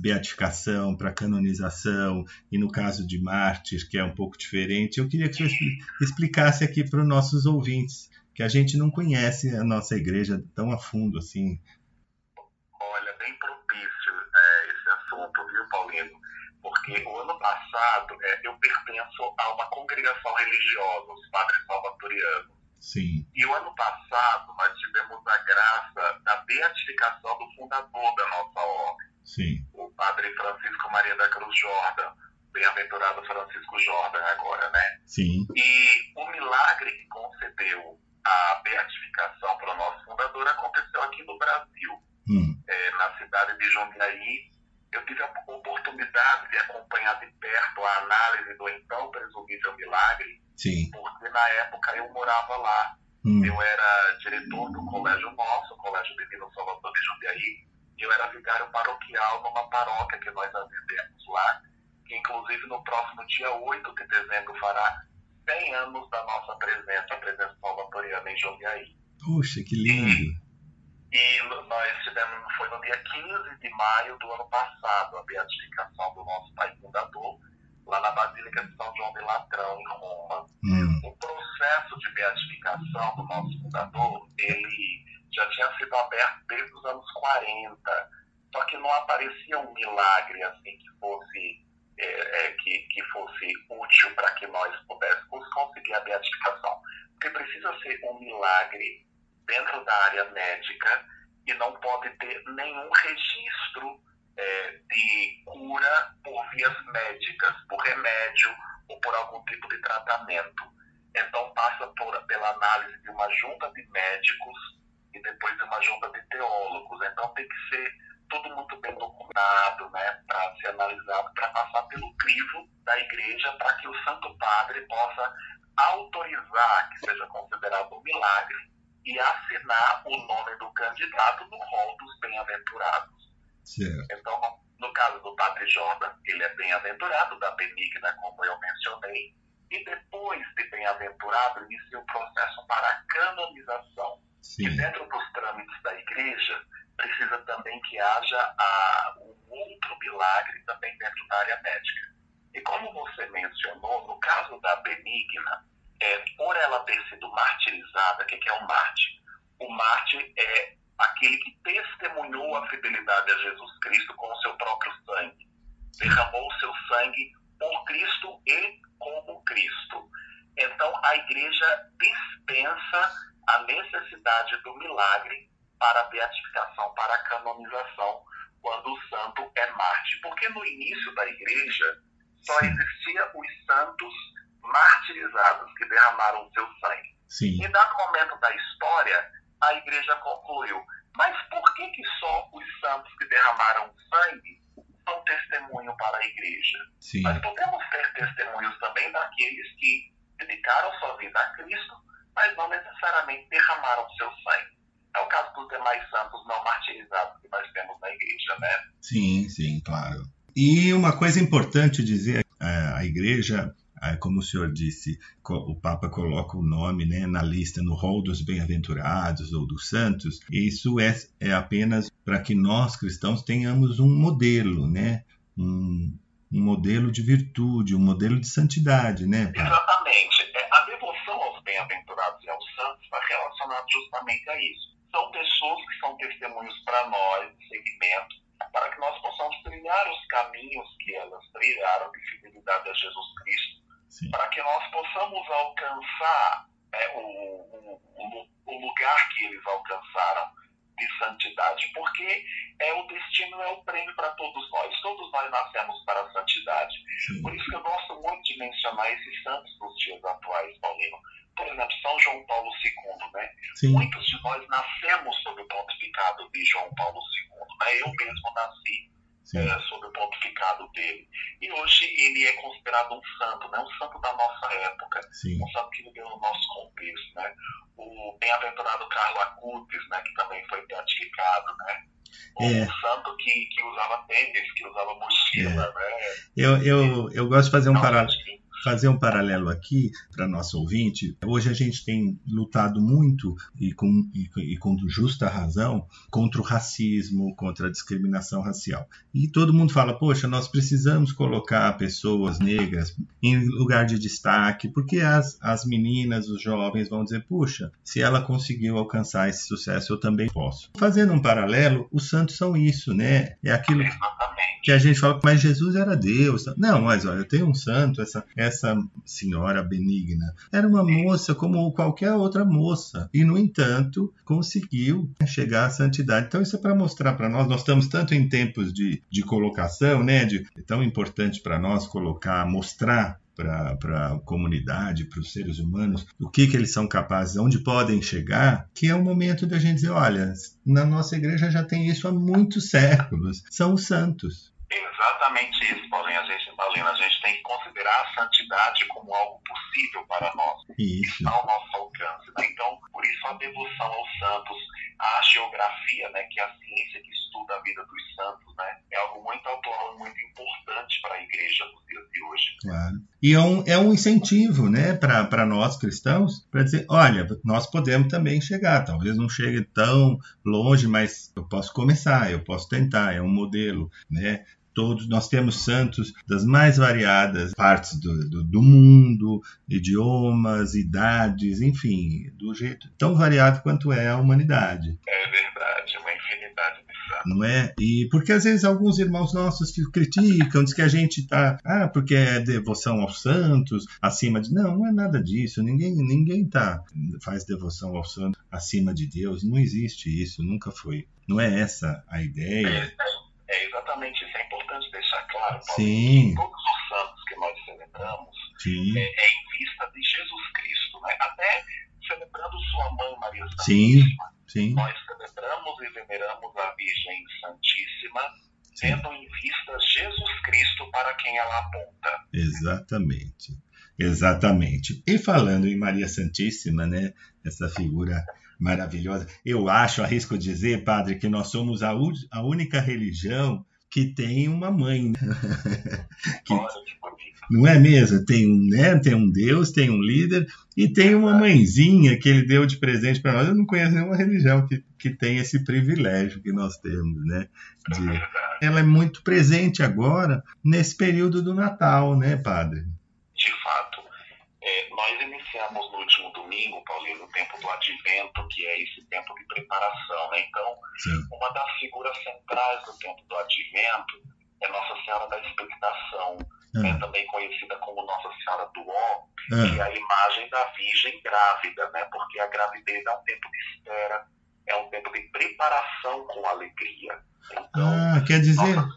beatificação, para canonização, e no caso de mártir, que é um pouco diferente. Eu queria que expli- explicasse aqui para os nossos ouvintes, que a gente não conhece a nossa igreja tão a fundo assim. Olha, bem propício é, esse assunto, viu, Paulino? Porque o ano passado é, eu pertenço a uma congregação religiosa, os Padres Salvatorianos. Sim. E o ano passado nós tivemos a graça da beatificação do fundador da nossa ordem, Sim. o Padre Francisco Maria da Cruz Jordan, bem-aventurado Francisco Jordan agora, né? Sim. E o milagre que concedeu a beatificação para o nosso fundador aconteceu aqui no Brasil, Hum. eh, na cidade de Jundiaí. Eu tive a oportunidade de acompanhar de perto a análise do então presumível milagre, Sim. porque na época eu morava lá. Hum. Eu era diretor do colégio nosso, o Colégio Divino Salvador de Jundiaí, eu era vigário paroquial numa paróquia que nós atendemos lá, que inclusive no próximo dia 8 de dezembro fará 100 anos da nossa presença, a presença salvatoriana em Jundiaí. Puxa, que lindo. E nós tivemos, foi no dia 15 de maio do ano passado, a beatificação do nosso pai fundador, lá na Basílica de São João de Latrão, em Roma. Hum. O processo de beatificação do nosso fundador, ele já tinha sido aberto desde os anos 40, só que não aparecia um milagre assim que fosse é, é, que, que fosse útil para que nós pudéssemos conseguir a beatificação. Porque precisa ser um milagre dentro da área médica e não pode ter nenhum registro é, de cura por vias médicas, por remédio ou por algum tipo de tratamento. Então passa por, pela análise de uma junta de médicos e depois de uma junta de teólogos. Então tem que ser tudo muito bem documentado, né, para ser analisado, para passar pelo crivo da igreja, para que o Santo Padre possa autorizar que seja considerado um milagre e assinar o nome do candidato no rol dos bem-aventurados. Então, no caso do Padre Jordan, ele é bem-aventurado da benigna, como eu mencionei, e depois de bem-aventurado, inicia o processo para a canonização. Sim. E dentro dos trâmites da igreja, precisa também que haja a, um outro milagre também dentro da área médica. E como você mencionou, no caso da benigna, é, por ela ter sido martirizada, o que, que é um mártir? O mártir é aquele que testemunhou a fidelidade a Jesus Cristo com o seu próprio sangue. Derramou o seu sangue por Cristo e como Cristo. Então, a igreja dispensa a necessidade do milagre para a beatificação, para a canonização, quando o santo é mártir. Porque no início da igreja só existia os santos martirizados que derramaram seu sangue. Sim. E dado momento da história, a igreja concluiu: mas por que, que só os santos que derramaram sangue são testemunho para a igreja? Sim. Nós podemos ter testemunhos também daqueles que dedicaram sua vida a Cristo, mas não necessariamente derramaram seu sangue. É o caso dos demais santos não martirizados que nós temos na igreja, né? Sim, sim, claro. E uma coisa importante dizer, é, a igreja, é, como o senhor disse, o Papa coloca o nome né, na lista, no rol dos bem-aventurados ou dos santos, isso é, é apenas para que nós cristãos tenhamos um modelo, né? Um, um modelo de virtude, um modelo de santidade, né? Exatamente. É, a devoção aos bem-aventurados e aos santos está relacionada justamente a isso são pessoas que são testemunhos para nós, de segmento, para que nós possamos trilhar os caminhos que elas trilharam de fidelidade a Jesus Cristo, Sim. para que nós possamos alcançar é, o, o, o lugar que eles alcançaram de santidade, porque é o destino, é o prêmio para todos nós. Todos nós nascemos para a santidade. Sim. Por isso que eu gosto muito de mencionar esses santos dos dias atuais, Paulino por exemplo, São João Paulo II, né? Sim. Muitos de nós nascemos sob o pontificado de João Paulo II, né? Eu mesmo nasci é, sob o pontificado dele. E hoje ele é considerado um santo, né? Um santo da nossa época, Sim. um santo que viveu no nosso contexto, né? O bem-aventurado Carlo Acutis, né? Que também foi beatificado, né? É. Um santo que, que usava tênis, que usava mochila, é. né? Eu, eu, eu gosto de fazer um paralelo fazer um paralelo aqui para nosso ouvinte. Hoje a gente tem lutado muito e com, e, e com justa razão contra o racismo, contra a discriminação racial. E todo mundo fala, poxa, nós precisamos colocar pessoas negras em lugar de destaque, porque as, as meninas, os jovens vão dizer, puxa, se ela conseguiu alcançar esse sucesso, eu também posso. Fazendo um paralelo, os santos são isso, né? É aquilo que a gente fala, mas Jesus era Deus. Não, mas olha, eu tenho um santo, essa, essa senhora benigna. Era uma moça como qualquer outra moça. E, no entanto, conseguiu chegar à santidade. Então, isso é para mostrar para nós. Nós estamos tanto em tempos de, de colocação, né? De, é tão importante para nós colocar, mostrar para a comunidade, para os seres humanos, o que, que eles são capazes, onde podem chegar, que é o momento da gente dizer, olha, na nossa igreja já tem isso há muitos séculos, são os santos. Exatamente isso, Paulinho. A gente, Paulina, a gente tem que considerar a santidade como algo possível para nós. Isso. Está ao nosso alcance. Né? Então, por isso a devoção aos santos, a geografia, né, que é a ciência que estuda a vida dos santos, né, é algo muito atual muito importante para a igreja nos dias de hoje. Claro. E é um, é um incentivo né, para nós cristãos para dizer: olha, nós podemos também chegar. Talvez não chegue tão longe, mas eu posso começar, eu posso tentar, é um modelo. Né? Todos. Nós temos santos das mais variadas partes do, do, do, mundo, idiomas, idades, enfim, do jeito tão variado quanto é a humanidade. É verdade, uma infinidade de santos. Não é? E porque às vezes alguns irmãos nossos criticam, diz que a gente está, ah, porque é devoção aos santos, acima de. Não, não é nada disso. Ninguém, ninguém tá, faz devoção ao santo acima de Deus. Não existe isso, nunca foi. Não é essa a ideia. É, é exatamente isso. É importante deixar claro, Paulo, Sim. que todos os santos que nós celebramos Sim. é, é em vista de Jesus Cristo, né? Até celebrando sua mãe Maria Sim. Santíssima. Sim. Nós celebramos e veneramos a Virgem Santíssima, tendo em vista Jesus Cristo para quem ela aponta. Exatamente. Exatamente. E falando em Maria Santíssima, né? Essa figura maravilhosa. Eu acho, arrisco dizer, padre, que nós somos a, a única religião que tem uma mãe. Né? que, bonito. Não é mesmo? Tem um, né? tem um Deus, tem um líder e tem uma mãezinha que ele deu de presente para nós. Eu não conheço nenhuma religião que, que tem esse privilégio que nós temos, né? De... Ela é muito presente agora nesse período do Natal, né, padre? De fato. É, nós iniciamos no último domingo, Paulinho, o tempo do advento, que é esse tempo de preparação. Né? Então, Sim. uma das figuras centrais do tempo do advento é Nossa Senhora da Expectação, Ah. né? também conhecida como Nossa Senhora do Ó, Ah. que é a imagem da Virgem grávida, né? porque a gravidez é um tempo de espera, é um tempo de preparação com alegria. Então, Ah, quer dizer, Senhora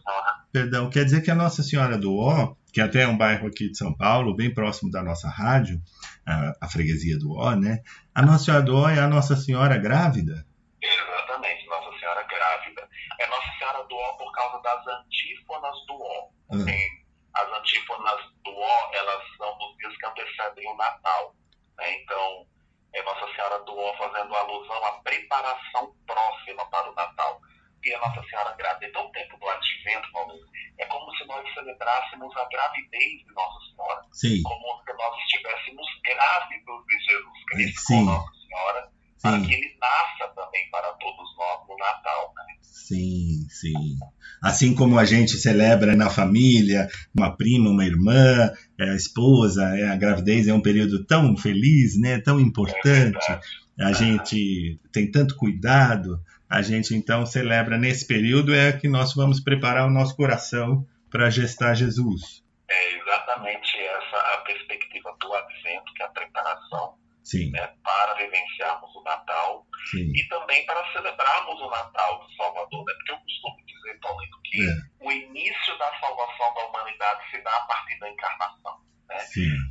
perdão, quer dizer que a Nossa Senhora do Ó, que até é um bairro aqui de São Paulo, bem próximo da nossa rádio, a, a freguesia do Ó, né? A Nossa Senhora do Ó é a Nossa Senhora grávida? Exatamente, Nossa Senhora grávida. É Nossa Senhora do Ó por causa das antífonas do Ó. Ah. Tem as antífonas do Ó, elas são dos dias que antecedem o Natal. né? Então, é Nossa Senhora do Ó fazendo alusão à preparação próxima para o Natal. E a Nossa Senhora grávida. Então, o tempo do advento, Paulo, é como se nós celebrássemos a gravidez de Nossa Senhora. Sim, Como se nós estivéssemos grávidos de Jesus Cristo Sim. com Nossa Senhora para sim, que ele nasça também para todos nós no Natal. Né? sim, sim. Assim como a gente celebra na família, uma prima, uma irmã, é a esposa, é a gravidez é um período tão feliz, né? Tão importante. A gente tem tanto cuidado. A gente então celebra nesse período é que nós vamos preparar o nosso coração para gestar Jesus. É exatamente essa a perspectiva do Advento, que é a preparação né, para vivenciarmos o Natal sim, e também para celebrarmos o Natal do Salvador. Né? Porque eu costumo dizer, Paulinho, que É. o início da salvação da humanidade se dá a partir da encarnação. Né?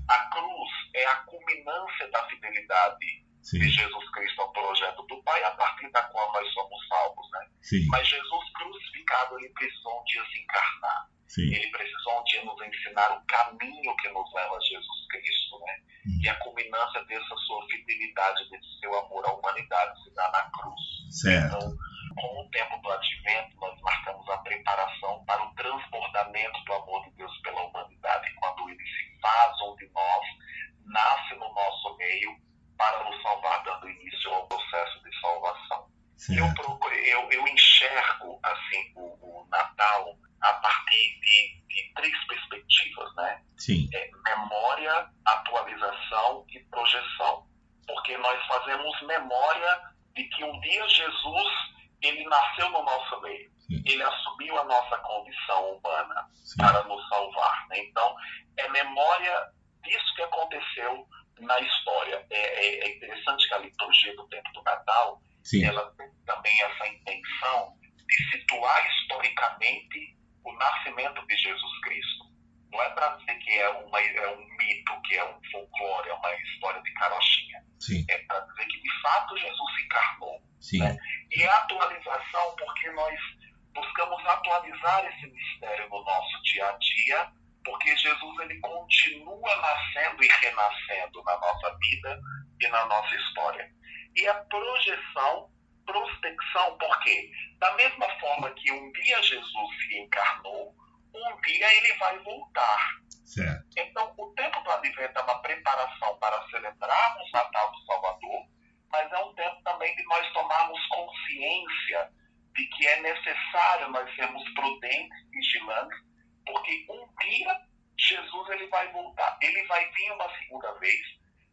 A cruz é a culminância da fidelidade sim, de Jesus Cristo ao projeto do Pai, a partir da qual nós somos salvos. Né? sim, Mas Jesus crucificado, ele precisou um dia se encarnar. sim, Ele precisou um dia nos ensinar o caminho que nos leva a Jesus Cristo, né? Hum. E a culminância dessa sua fidelidade, desse seu amor à humanidade se dá na cruz. certo. Então, com o tempo do advento, nós marcamos a preparação para o transbordamento do amor de Deus pela humanidade, quando ele se faz um de nós, nasce no nosso meio para nos salvar, dando início ao processo de salvação. Eu, procuro- eu, eu enxergo assim o, o Natal a partir de, de três perspectivas, né? Sim, É memória, atualização e projeção. Porque nós fazemos memória de que um dia Jesus ele nasceu no nosso meio. Sim. Ele assumiu a nossa condição humana sim, para nos salvar. né? Então, é memória disso que aconteceu na história. É, é- é interessante que a liturgia do tempo do Natal sim, ela tem também essa intenção de situar historicamente o nascimento de Jesus Cristo. Não é para dizer que é, uma, é um mito, que é um folclore, é uma história de carochinha. sim, É para dizer que, de fato, Jesus se encarnou. sim, E a atualização, porque nós buscamos atualizar esse mistério no nosso dia a dia, porque Jesus ele continua nascendo e renascendo na nossa vida e na nossa história. E a projeção, prospecção, por quê? Da mesma forma que um dia Jesus se encarnou, um dia ele vai voltar. certo. Então, o tempo do advento é uma preparação para celebrarmos o Natal do Salvador, mas é um tempo também de nós tomarmos consciência de que é necessário nós sermos prudentes, vigilantes porque um dia Jesus ele vai voltar. Ele vai vir uma segunda vez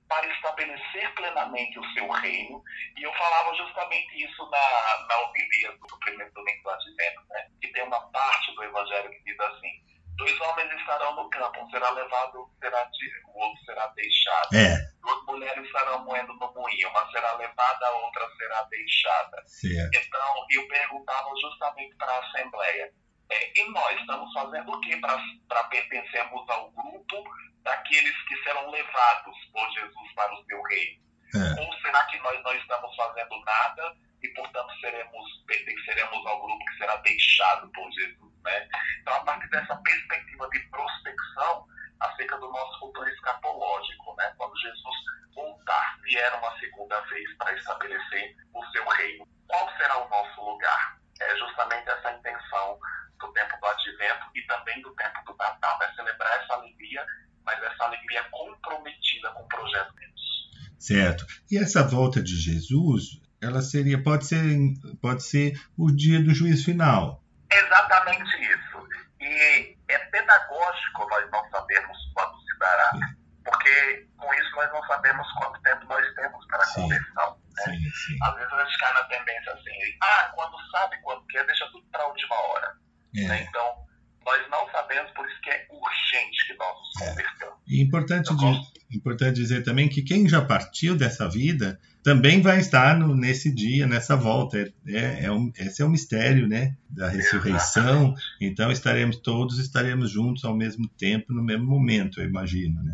para estabelecer plenamente o seu reino. E eu falava justamente isso na, na homilia do primeiro domingo do Advento, né? que tem uma parte do Evangelho que diz assim, dois homens estarão no campo, um será levado, será o outro será deixado. É. Duas mulheres estarão moendo no moinho, uma será levada, a outra será deixada. Certo. Então, eu perguntava justamente para a Assembleia, é, e nós estamos fazendo o que para pertencermos ao grupo daqueles que serão levados por Jesus para o seu reino? É. Ou será que nós não estamos fazendo nada e, portanto, seremos, pertenceremos ao grupo que será deixado por Jesus? Né? Então, a partir dessa perspectiva de prospecção acerca do nosso futuro escatológico, né? quando Jesus voltar, vier uma segunda vez para estabelecer o seu reino, qual será o nosso lugar? É justamente essa intenção do tempo do advento e também do tempo do Natal, é celebrar essa alegria, mas essa alegria comprometida com o projeto de Deus. Certo. E essa volta de Jesus, ela seria, pode ser, pode ser o dia do juízo final. Exatamente isso. E é pedagógico nós não sabermos quando se dará, porque com isso nós não sabemos quanto tempo nós temos para a conversão. Né? Sim, sim. Às vezes a gente cai na tendência assim, ah, quando sabe quando quer, deixa tudo para a última hora. né? É. Então, nós não sabemos, por isso que é urgente que nós nos É. convertamos. E importante, Eu di- gosto. importante dizer também que quem já partiu dessa vida também vai estar no- nesse dia, nessa volta. É, é, é um, esse é o mistério né, da ressurreição. Então estaremos todos estaremos juntos ao mesmo tempo, no mesmo momento, eu imagino. Né?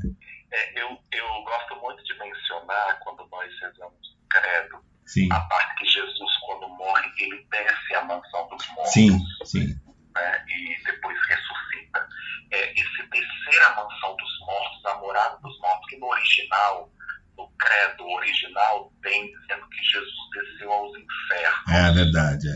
É, eu, eu gosto muito de mencionar, quando nós rezamos credo, Sim, a parte que Jesus, quando morre, ele desce à mansão dos mortos. sim, sim. né, e depois ressuscita. É, esse descer à mansão dos mortos, a morada dos mortos, que no original, no credo original, tem dizendo que Jesus desceu aos infernos. É verdade.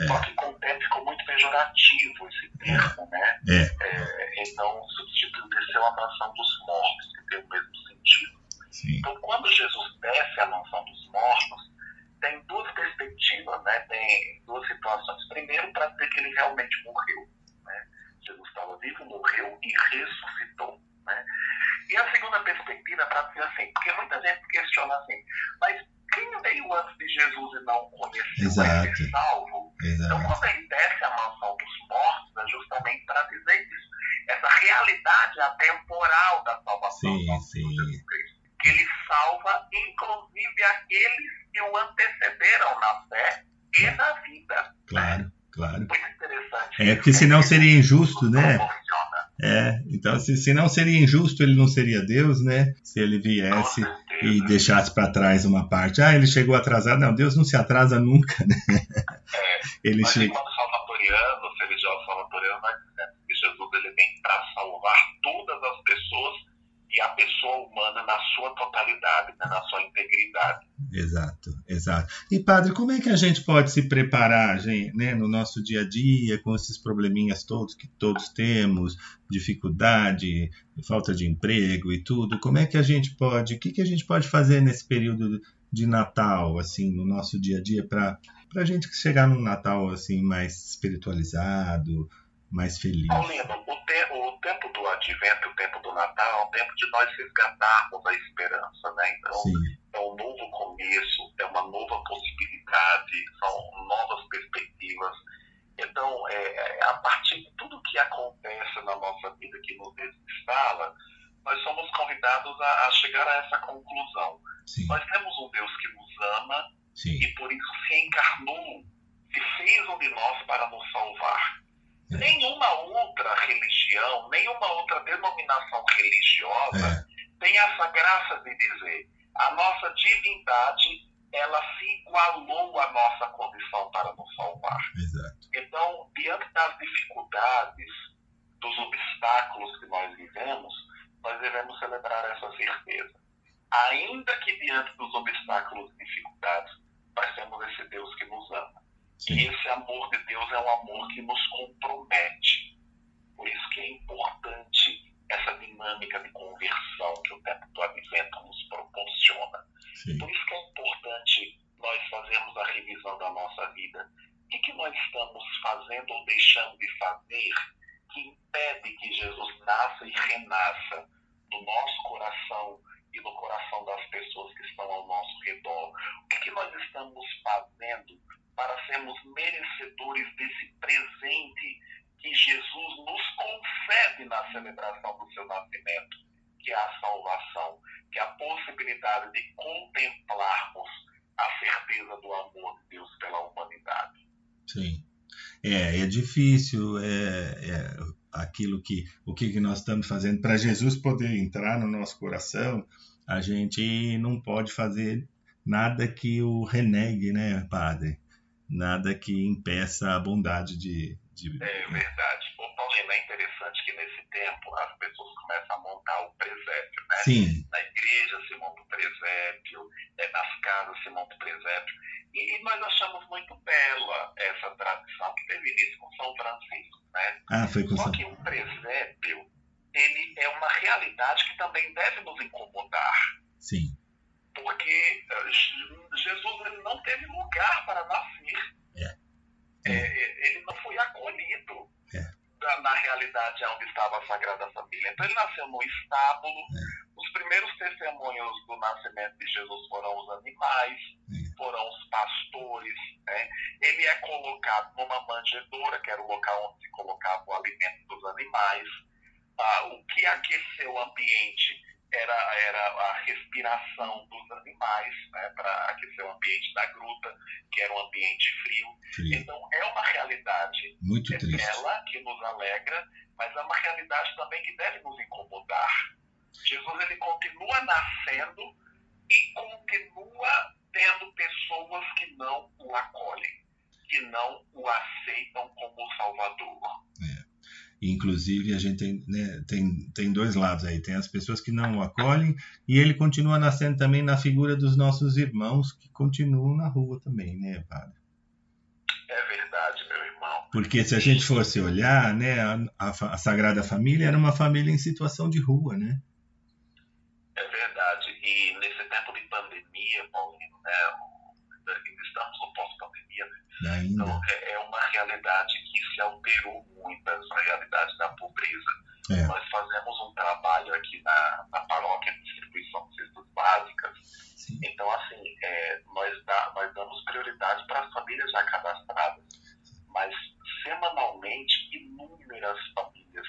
É. Só que com o tempo ficou muito pejorativo esse termo, né? É. É, então substituiu desceu à mansão dos mortos, que tem o mesmo sentido. Sim, Então, quando Jesus desce à mansão dos mortos, tem duas perspectivas, né? tem duas situações. Primeiro, para dizer que ele realmente morreu. Né? Jesus estava vivo, morreu e ressuscitou. Né? E a segunda perspectiva é para dizer assim, porque muita gente questiona assim, mas quem veio antes de Jesus e não conheceu ser Exato. salvo? Então, exato. quando ele desce à mansão dos mortos, é justamente para dizer isso. Essa realidade atemporal da salvação Sim, sim. Jesus Cristo. Que ele salva, inclusive, aqueles que o antecederam na fé e na vida. Claro, claro. Muito interessante. É, porque senão seria injusto, né? É, então se, se não seria injusto, ele não seria Deus, né? Se ele viesse e deixasse para trás uma parte. Ah, ele chegou atrasado. Não, Deus não se atrasa nunca, né? Ele Mas chega. enquanto salvatoriano, os religiosos salvatorianos, vai dizendo que Jesus ele vem para salvar todas as pessoas e a pessoa humana na sua totalidade, né, na sua integridade. Exato, exato. E padre, como é que a gente pode se preparar, gente, né, no nosso dia a dia, com esses probleminhas todos que todos temos, dificuldade, falta de emprego e tudo? Como é que a gente pode, o que, que a gente pode fazer nesse período de Natal, assim, no nosso dia a dia, para a gente chegar num Natal assim mais espiritualizado, mais feliz? Paulino, o, te- o tempo do advento, o tempo do Natal, é um tempo de nós resgatarmos a esperança, né? Então, Sim, é um novo começo, é uma nova possibilidade, são novas perspectivas. Então, é, é, a partir de tudo que acontece na nossa vida que nos desinstala, nós somos convidados a, a chegar a essa conclusão. sim, Nós temos um Deus que nos ama sim. e por isso se encarnou, se fez um de nós para nos salvar. É. Nenhuma outra religião, nenhuma outra denominação religiosa tem essa graça de dizer a nossa divindade ela se igualou à nossa condição para nos salvar. Exato. Então, diante das dificuldades, dos obstáculos que nós vivemos, nós devemos celebrar essa certeza. Ainda que diante dos obstáculos e dificuldades, nós temos esse Deus que nos ama. E Sim, esse amor de Deus é um amor que nos compromete. Por isso que é importante essa dinâmica de conversão que o tempo do advento nos proporciona. sim, Por isso que é importante nós fazermos a revisão da nossa vida. O que, que nós estamos fazendo ou deixando de fazer que impede que Jesus nasça e renasça no nosso coração e no coração das pessoas que estão ao nosso redor. O que, que nós estamos fazendo para sermos merecedores desse presente que Jesus nos concede na celebração do seu nascimento, que é a salvação, que é a possibilidade de contemplarmos a certeza do amor de Deus pela humanidade. Sim. É, é difícil, é, é aquilo que o que nós estamos fazendo para Jesus poder entrar no nosso coração, a gente não pode fazer nada que o renegue, né, Padre? Nada que impeça a bondade de. de... É verdade. Ô, Paulino, é interessante que nesse tempo as pessoas começam a montar o presépio, né? Sim. Na igreja se monta o presépio, é, nas casas se monta o presépio. E, e, nós achamos muito bela essa tradição que teve início com São Francisco, né? Ah, foi com Só que o presépio, ele é uma realidade que também deve nos incomodar. Sim. Porque uh, Jesus não teve lugar para nascer. É. É, ele não foi acolhido É. na, na realidade onde estava a Sagrada Família. Então ele nasceu no estábulo. É. Os primeiros testemunhos do nascimento de Jesus foram os animais, É. foram os pastores. Né? Ele é colocado numa manjedoura, que era o local onde se colocava o alimento dos animais. Ah, o que aqueceu o ambiente era, era a respiração dos animais, né, para aquecer o ambiente da gruta, que era um ambiente frio. Frio. Então, é uma realidade Muito é triste. bela, que nos alegra, mas é uma realidade também que deve nos incomodar. Jesus ele continua nascendo e continua tendo pessoas que não o acolhem, que não o aceitam como Salvador. Inclusive, a gente tem, né, tem, tem dois lados aí. Tem as pessoas que não o acolhem e ele continua nascendo também na figura dos nossos irmãos que continuam na rua também, né, padre? É verdade, meu irmão. Porque se a gente fosse olhar, né, a, a, Sagrada Família era uma família em situação de rua, né? É verdade. E nesse tempo de pandemia, Paulino, né, o- ainda estamos no pós-pandemia, né? Ainda. Então, é, é uma realidade que se alterou muito, essa realidade da pobreza. É. Nós fazemos um trabalho aqui na, na paróquia de distribuição de cestas básicas. Sim. Então, assim, é, nós, dá, nós damos prioridade para as famílias já cadastradas. Mas, semanalmente, inúmeras famílias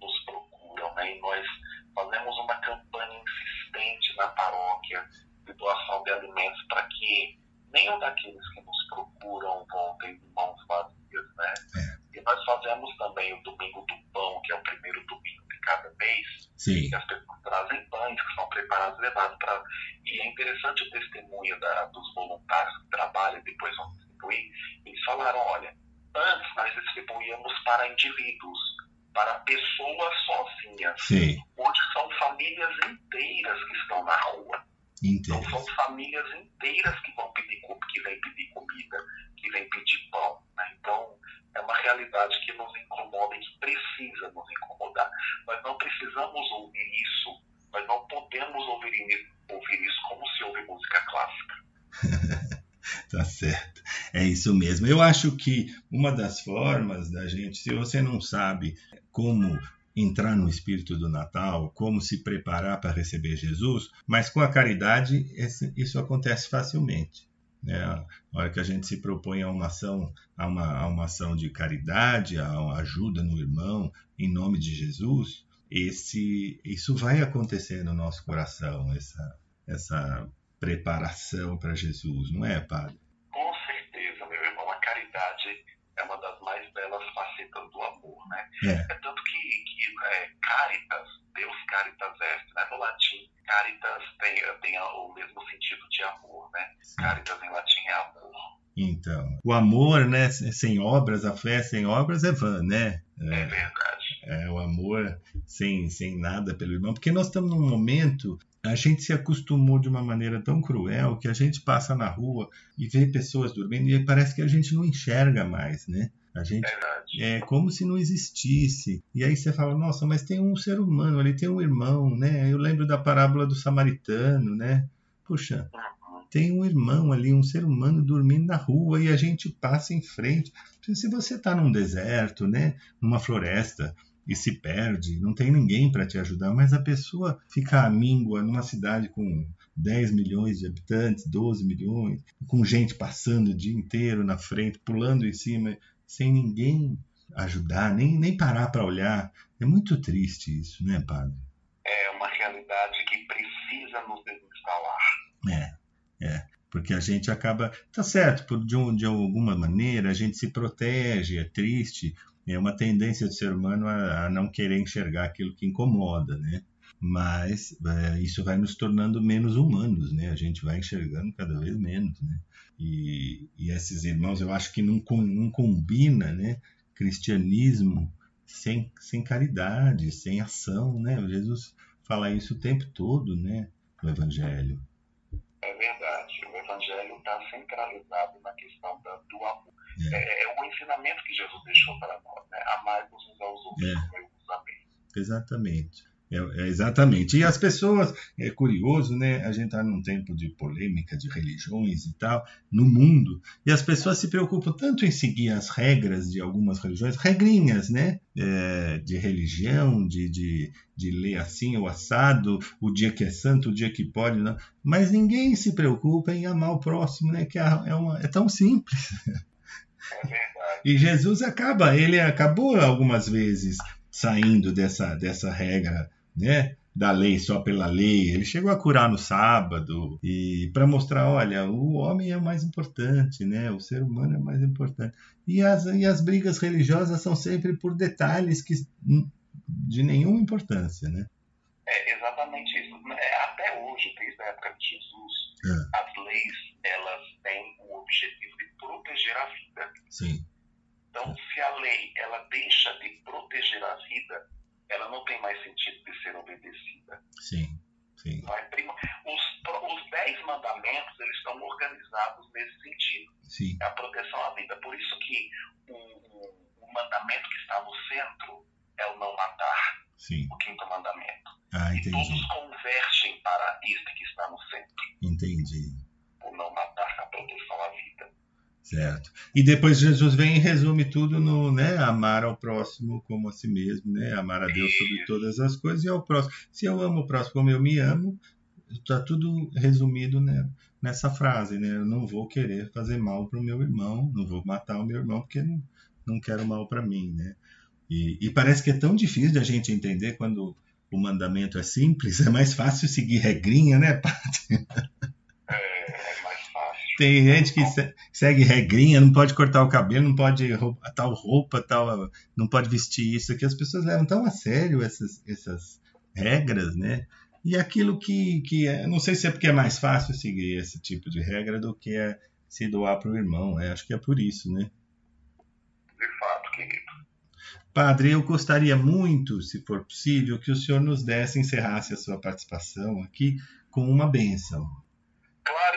nos procuram, né? E nós fazemos uma campanha insistente na paróquia de doação de alimentos para que nenhum daqueles que nos procuram voltem de mãos vazias, né? E nós fazemos também o Domingo do Pão, que é o primeiro domingo de cada mês, Sim. que as pessoas trazem pães que são preparados e levados para. E é interessante o testemunho da, dos voluntários que trabalham e depois vão distribuir. Eles falaram: olha, antes nós distribuíamos para indivíduos, para pessoas sozinhas. Sim. Hoje são famílias inteiras que estão na rua. Então são famílias inteiras que vão pedir que vêm pedir comida, que vêm pedir pão. Né? Então é uma realidade que nos incomoda e que precisa nos incomodar. Nós não precisamos ouvir isso, nós não podemos ouvir, ouvir isso como se ouve música clássica. Tá certo. É isso mesmo. Eu acho que uma das formas da gente, se você não sabe como entrar no espírito do Natal, como se preparar para receber Jesus, mas com a caridade isso acontece facilmente. Né? A hora que a gente se propõe a uma ação, a uma, a uma ação de caridade, a ajuda no irmão, em nome de Jesus, esse, isso vai acontecer no nosso coração, essa, essa preparação para Jesus, não é, Padre? Com certeza, meu irmão, a caridade é uma das mais belas facetas do amor, né? É. tanto que, que é, caritas, Deus caritas est, né? No latim, caritas tem, tem o mesmo sentido de amor, né? Caritas em latim é amor. Então, o amor, né, sem obras, a fé sem obras é vã, né? É verdade. É, o amor sem, sem nada pelo irmão, porque nós estamos num momento, a gente se acostumou de uma maneira tão cruel que a gente passa na rua e vê pessoas dormindo e parece que a gente não enxerga mais, né? A gente Verdade. é como se não existisse. E aí você fala, nossa, mas tem um ser humano ali, tem um irmão, né? Eu lembro da parábola do samaritano, né? Puxa, tem um irmão ali, um ser humano dormindo na rua e a gente passa em frente. Se você está num deserto, né, numa floresta, e se perde, não tem ninguém para te ajudar, mas a pessoa fica à míngua numa cidade com 10 milhões de habitantes, 12 milhões, com gente passando o dia inteiro na frente, pulando em cima, sem ninguém ajudar, nem, nem parar para olhar. É muito triste isso, né, padre? É uma realidade que precisa nos desinstalar. É, é. Porque a gente acaba. Tá certo, por, de, um, de alguma maneira a gente se protege, é triste, é uma tendência do ser humano a, a não querer enxergar aquilo que incomoda, né? Mas é, isso vai nos tornando menos humanos, né? A gente vai enxergando cada vez menos, né? E, e esses irmãos, eu acho que não, não combina, né? Cristianismo sem, sem caridade, sem ação, né? Jesus fala isso o tempo todo, né? No Evangelho. É verdade. O Evangelho está centralizado na questão da, do amor. É. É, é. o ensinamento que Jesus deixou para nós, né? Amar-vos uns aos outros é. como eu vos amei. Exatamente. É, é, exatamente. E as pessoas, é curioso, né? A gente está num tempo de polêmica de religiões e tal, no mundo, e as pessoas se preocupam tanto em seguir as regras de algumas religiões, regrinhas, né? É, de religião, de, de, de ler assim o assado, o dia que é santo, o dia que pode, não. mas ninguém se preocupa em amar o próximo, né? Que é, é uma, é tão simples. É e Jesus acaba, ele acabou algumas vezes saindo dessa, dessa regra né, da lei só pela lei. Ele chegou a curar no sábado e para mostrar, olha, o homem é mais importante, né? O ser humano é mais importante. E as, e as brigas religiosas são sempre por detalhes que de nenhuma importância, né? É exatamente isso. É, até hoje, desde a época de Jesus, é. as leis elas têm o objetivo de proteger a vida. Sim. Então, se a lei ela deixa de proteger a vida, ela não tem mais sentido de ser obedecida. Sim, sim. Os, os dez mandamentos eles estão organizados nesse sentido. Sim. É a proteção à vida. Por isso que o, o, o mandamento que está no centro é o não matar. Sim. O quinto mandamento. Ah, entendi. E todos convergem para este que está no centro. Entendi. O não matar, a proteção à vida. Certo. E depois Jesus vem e resume tudo no, né, amar ao próximo como a si mesmo, né, amar a Deus sobre todas as coisas e ao próximo. Se eu amo o próximo como eu me amo, está tudo resumido né, nessa frase, né? Eu não vou querer fazer mal para o meu irmão, não vou matar o meu irmão porque não, não quero mal para mim, né? E, e parece que é tão difícil de a gente entender quando o mandamento é simples, é mais fácil seguir regrinha, né, Paty? Tem gente que segue regrinha, não pode cortar o cabelo, não pode roupa, tal roupa, tal, não pode vestir isso aqui. As pessoas levam tão a sério essas, essas regras, né? E aquilo que, que é, não sei se é porque é mais fácil seguir esse tipo de regra do que é se doar para o irmão, né? Acho que é por isso, né? De fato, querido. Padre, eu gostaria muito, se for possível, que o senhor nos desse, encerrasse a sua participação aqui com uma bênção.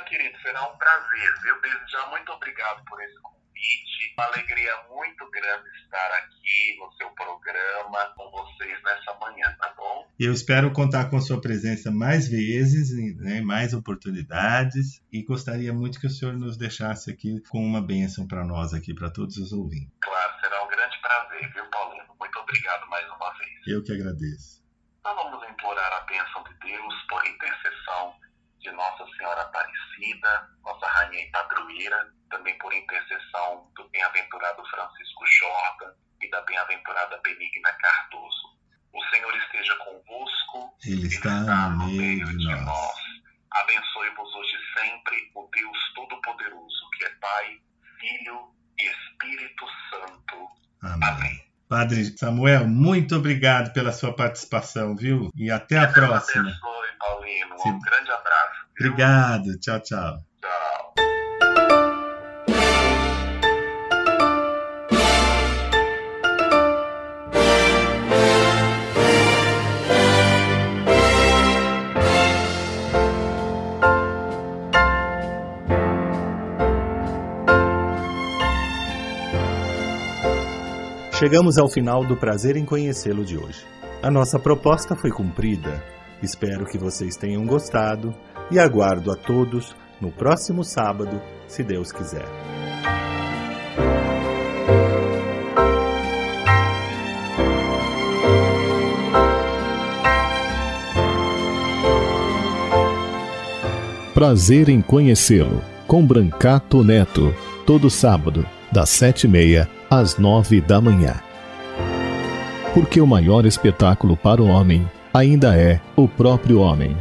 Querido, será um prazer. Eu desde já muito obrigado por esse convite. Uma alegria muito grande estar aqui no seu programa com vocês nessa manhã, tá bom? Eu espero contar com a sua presença mais vezes, né, mais oportunidades, e gostaria muito que o senhor nos deixasse aqui com uma bênção para nós aqui, para todos os ouvintes. Claro, será um grande prazer, viu, Paulino? Muito obrigado mais uma vez. Eu que agradeço. Então vamos implorar a bênção de Deus por intercessão de Nossa Senhora Aparecida, nossa rainha e padroeira, também por intercessão do bem-aventurado Francisco Jordan e da bem-aventurada Benigna Cardoso. O Senhor esteja convosco, Ele está, está no meio de nós. nós. Abençoe-vos hoje sempre o Deus Todo-Poderoso, que é Pai, Filho e Espírito Santo. Amém. Amém. Padre Samuel, muito obrigado pela sua participação, viu? E até a próxima. Abençoe, Paulino. Um grande abraço. Obrigado. Tchau. Tchau. Chegamos ao final do prazer em conhecê-lo de hoje. A nossa proposta foi cumprida. Espero que vocês tenham gostado e aguardo a todos no próximo sábado, se Deus quiser. Prazer em conhecê-lo, com Brancato Neto, todo sábado, das sete e meia às nove da manhã. Porque o maior espetáculo para o homem ainda é o próprio homem.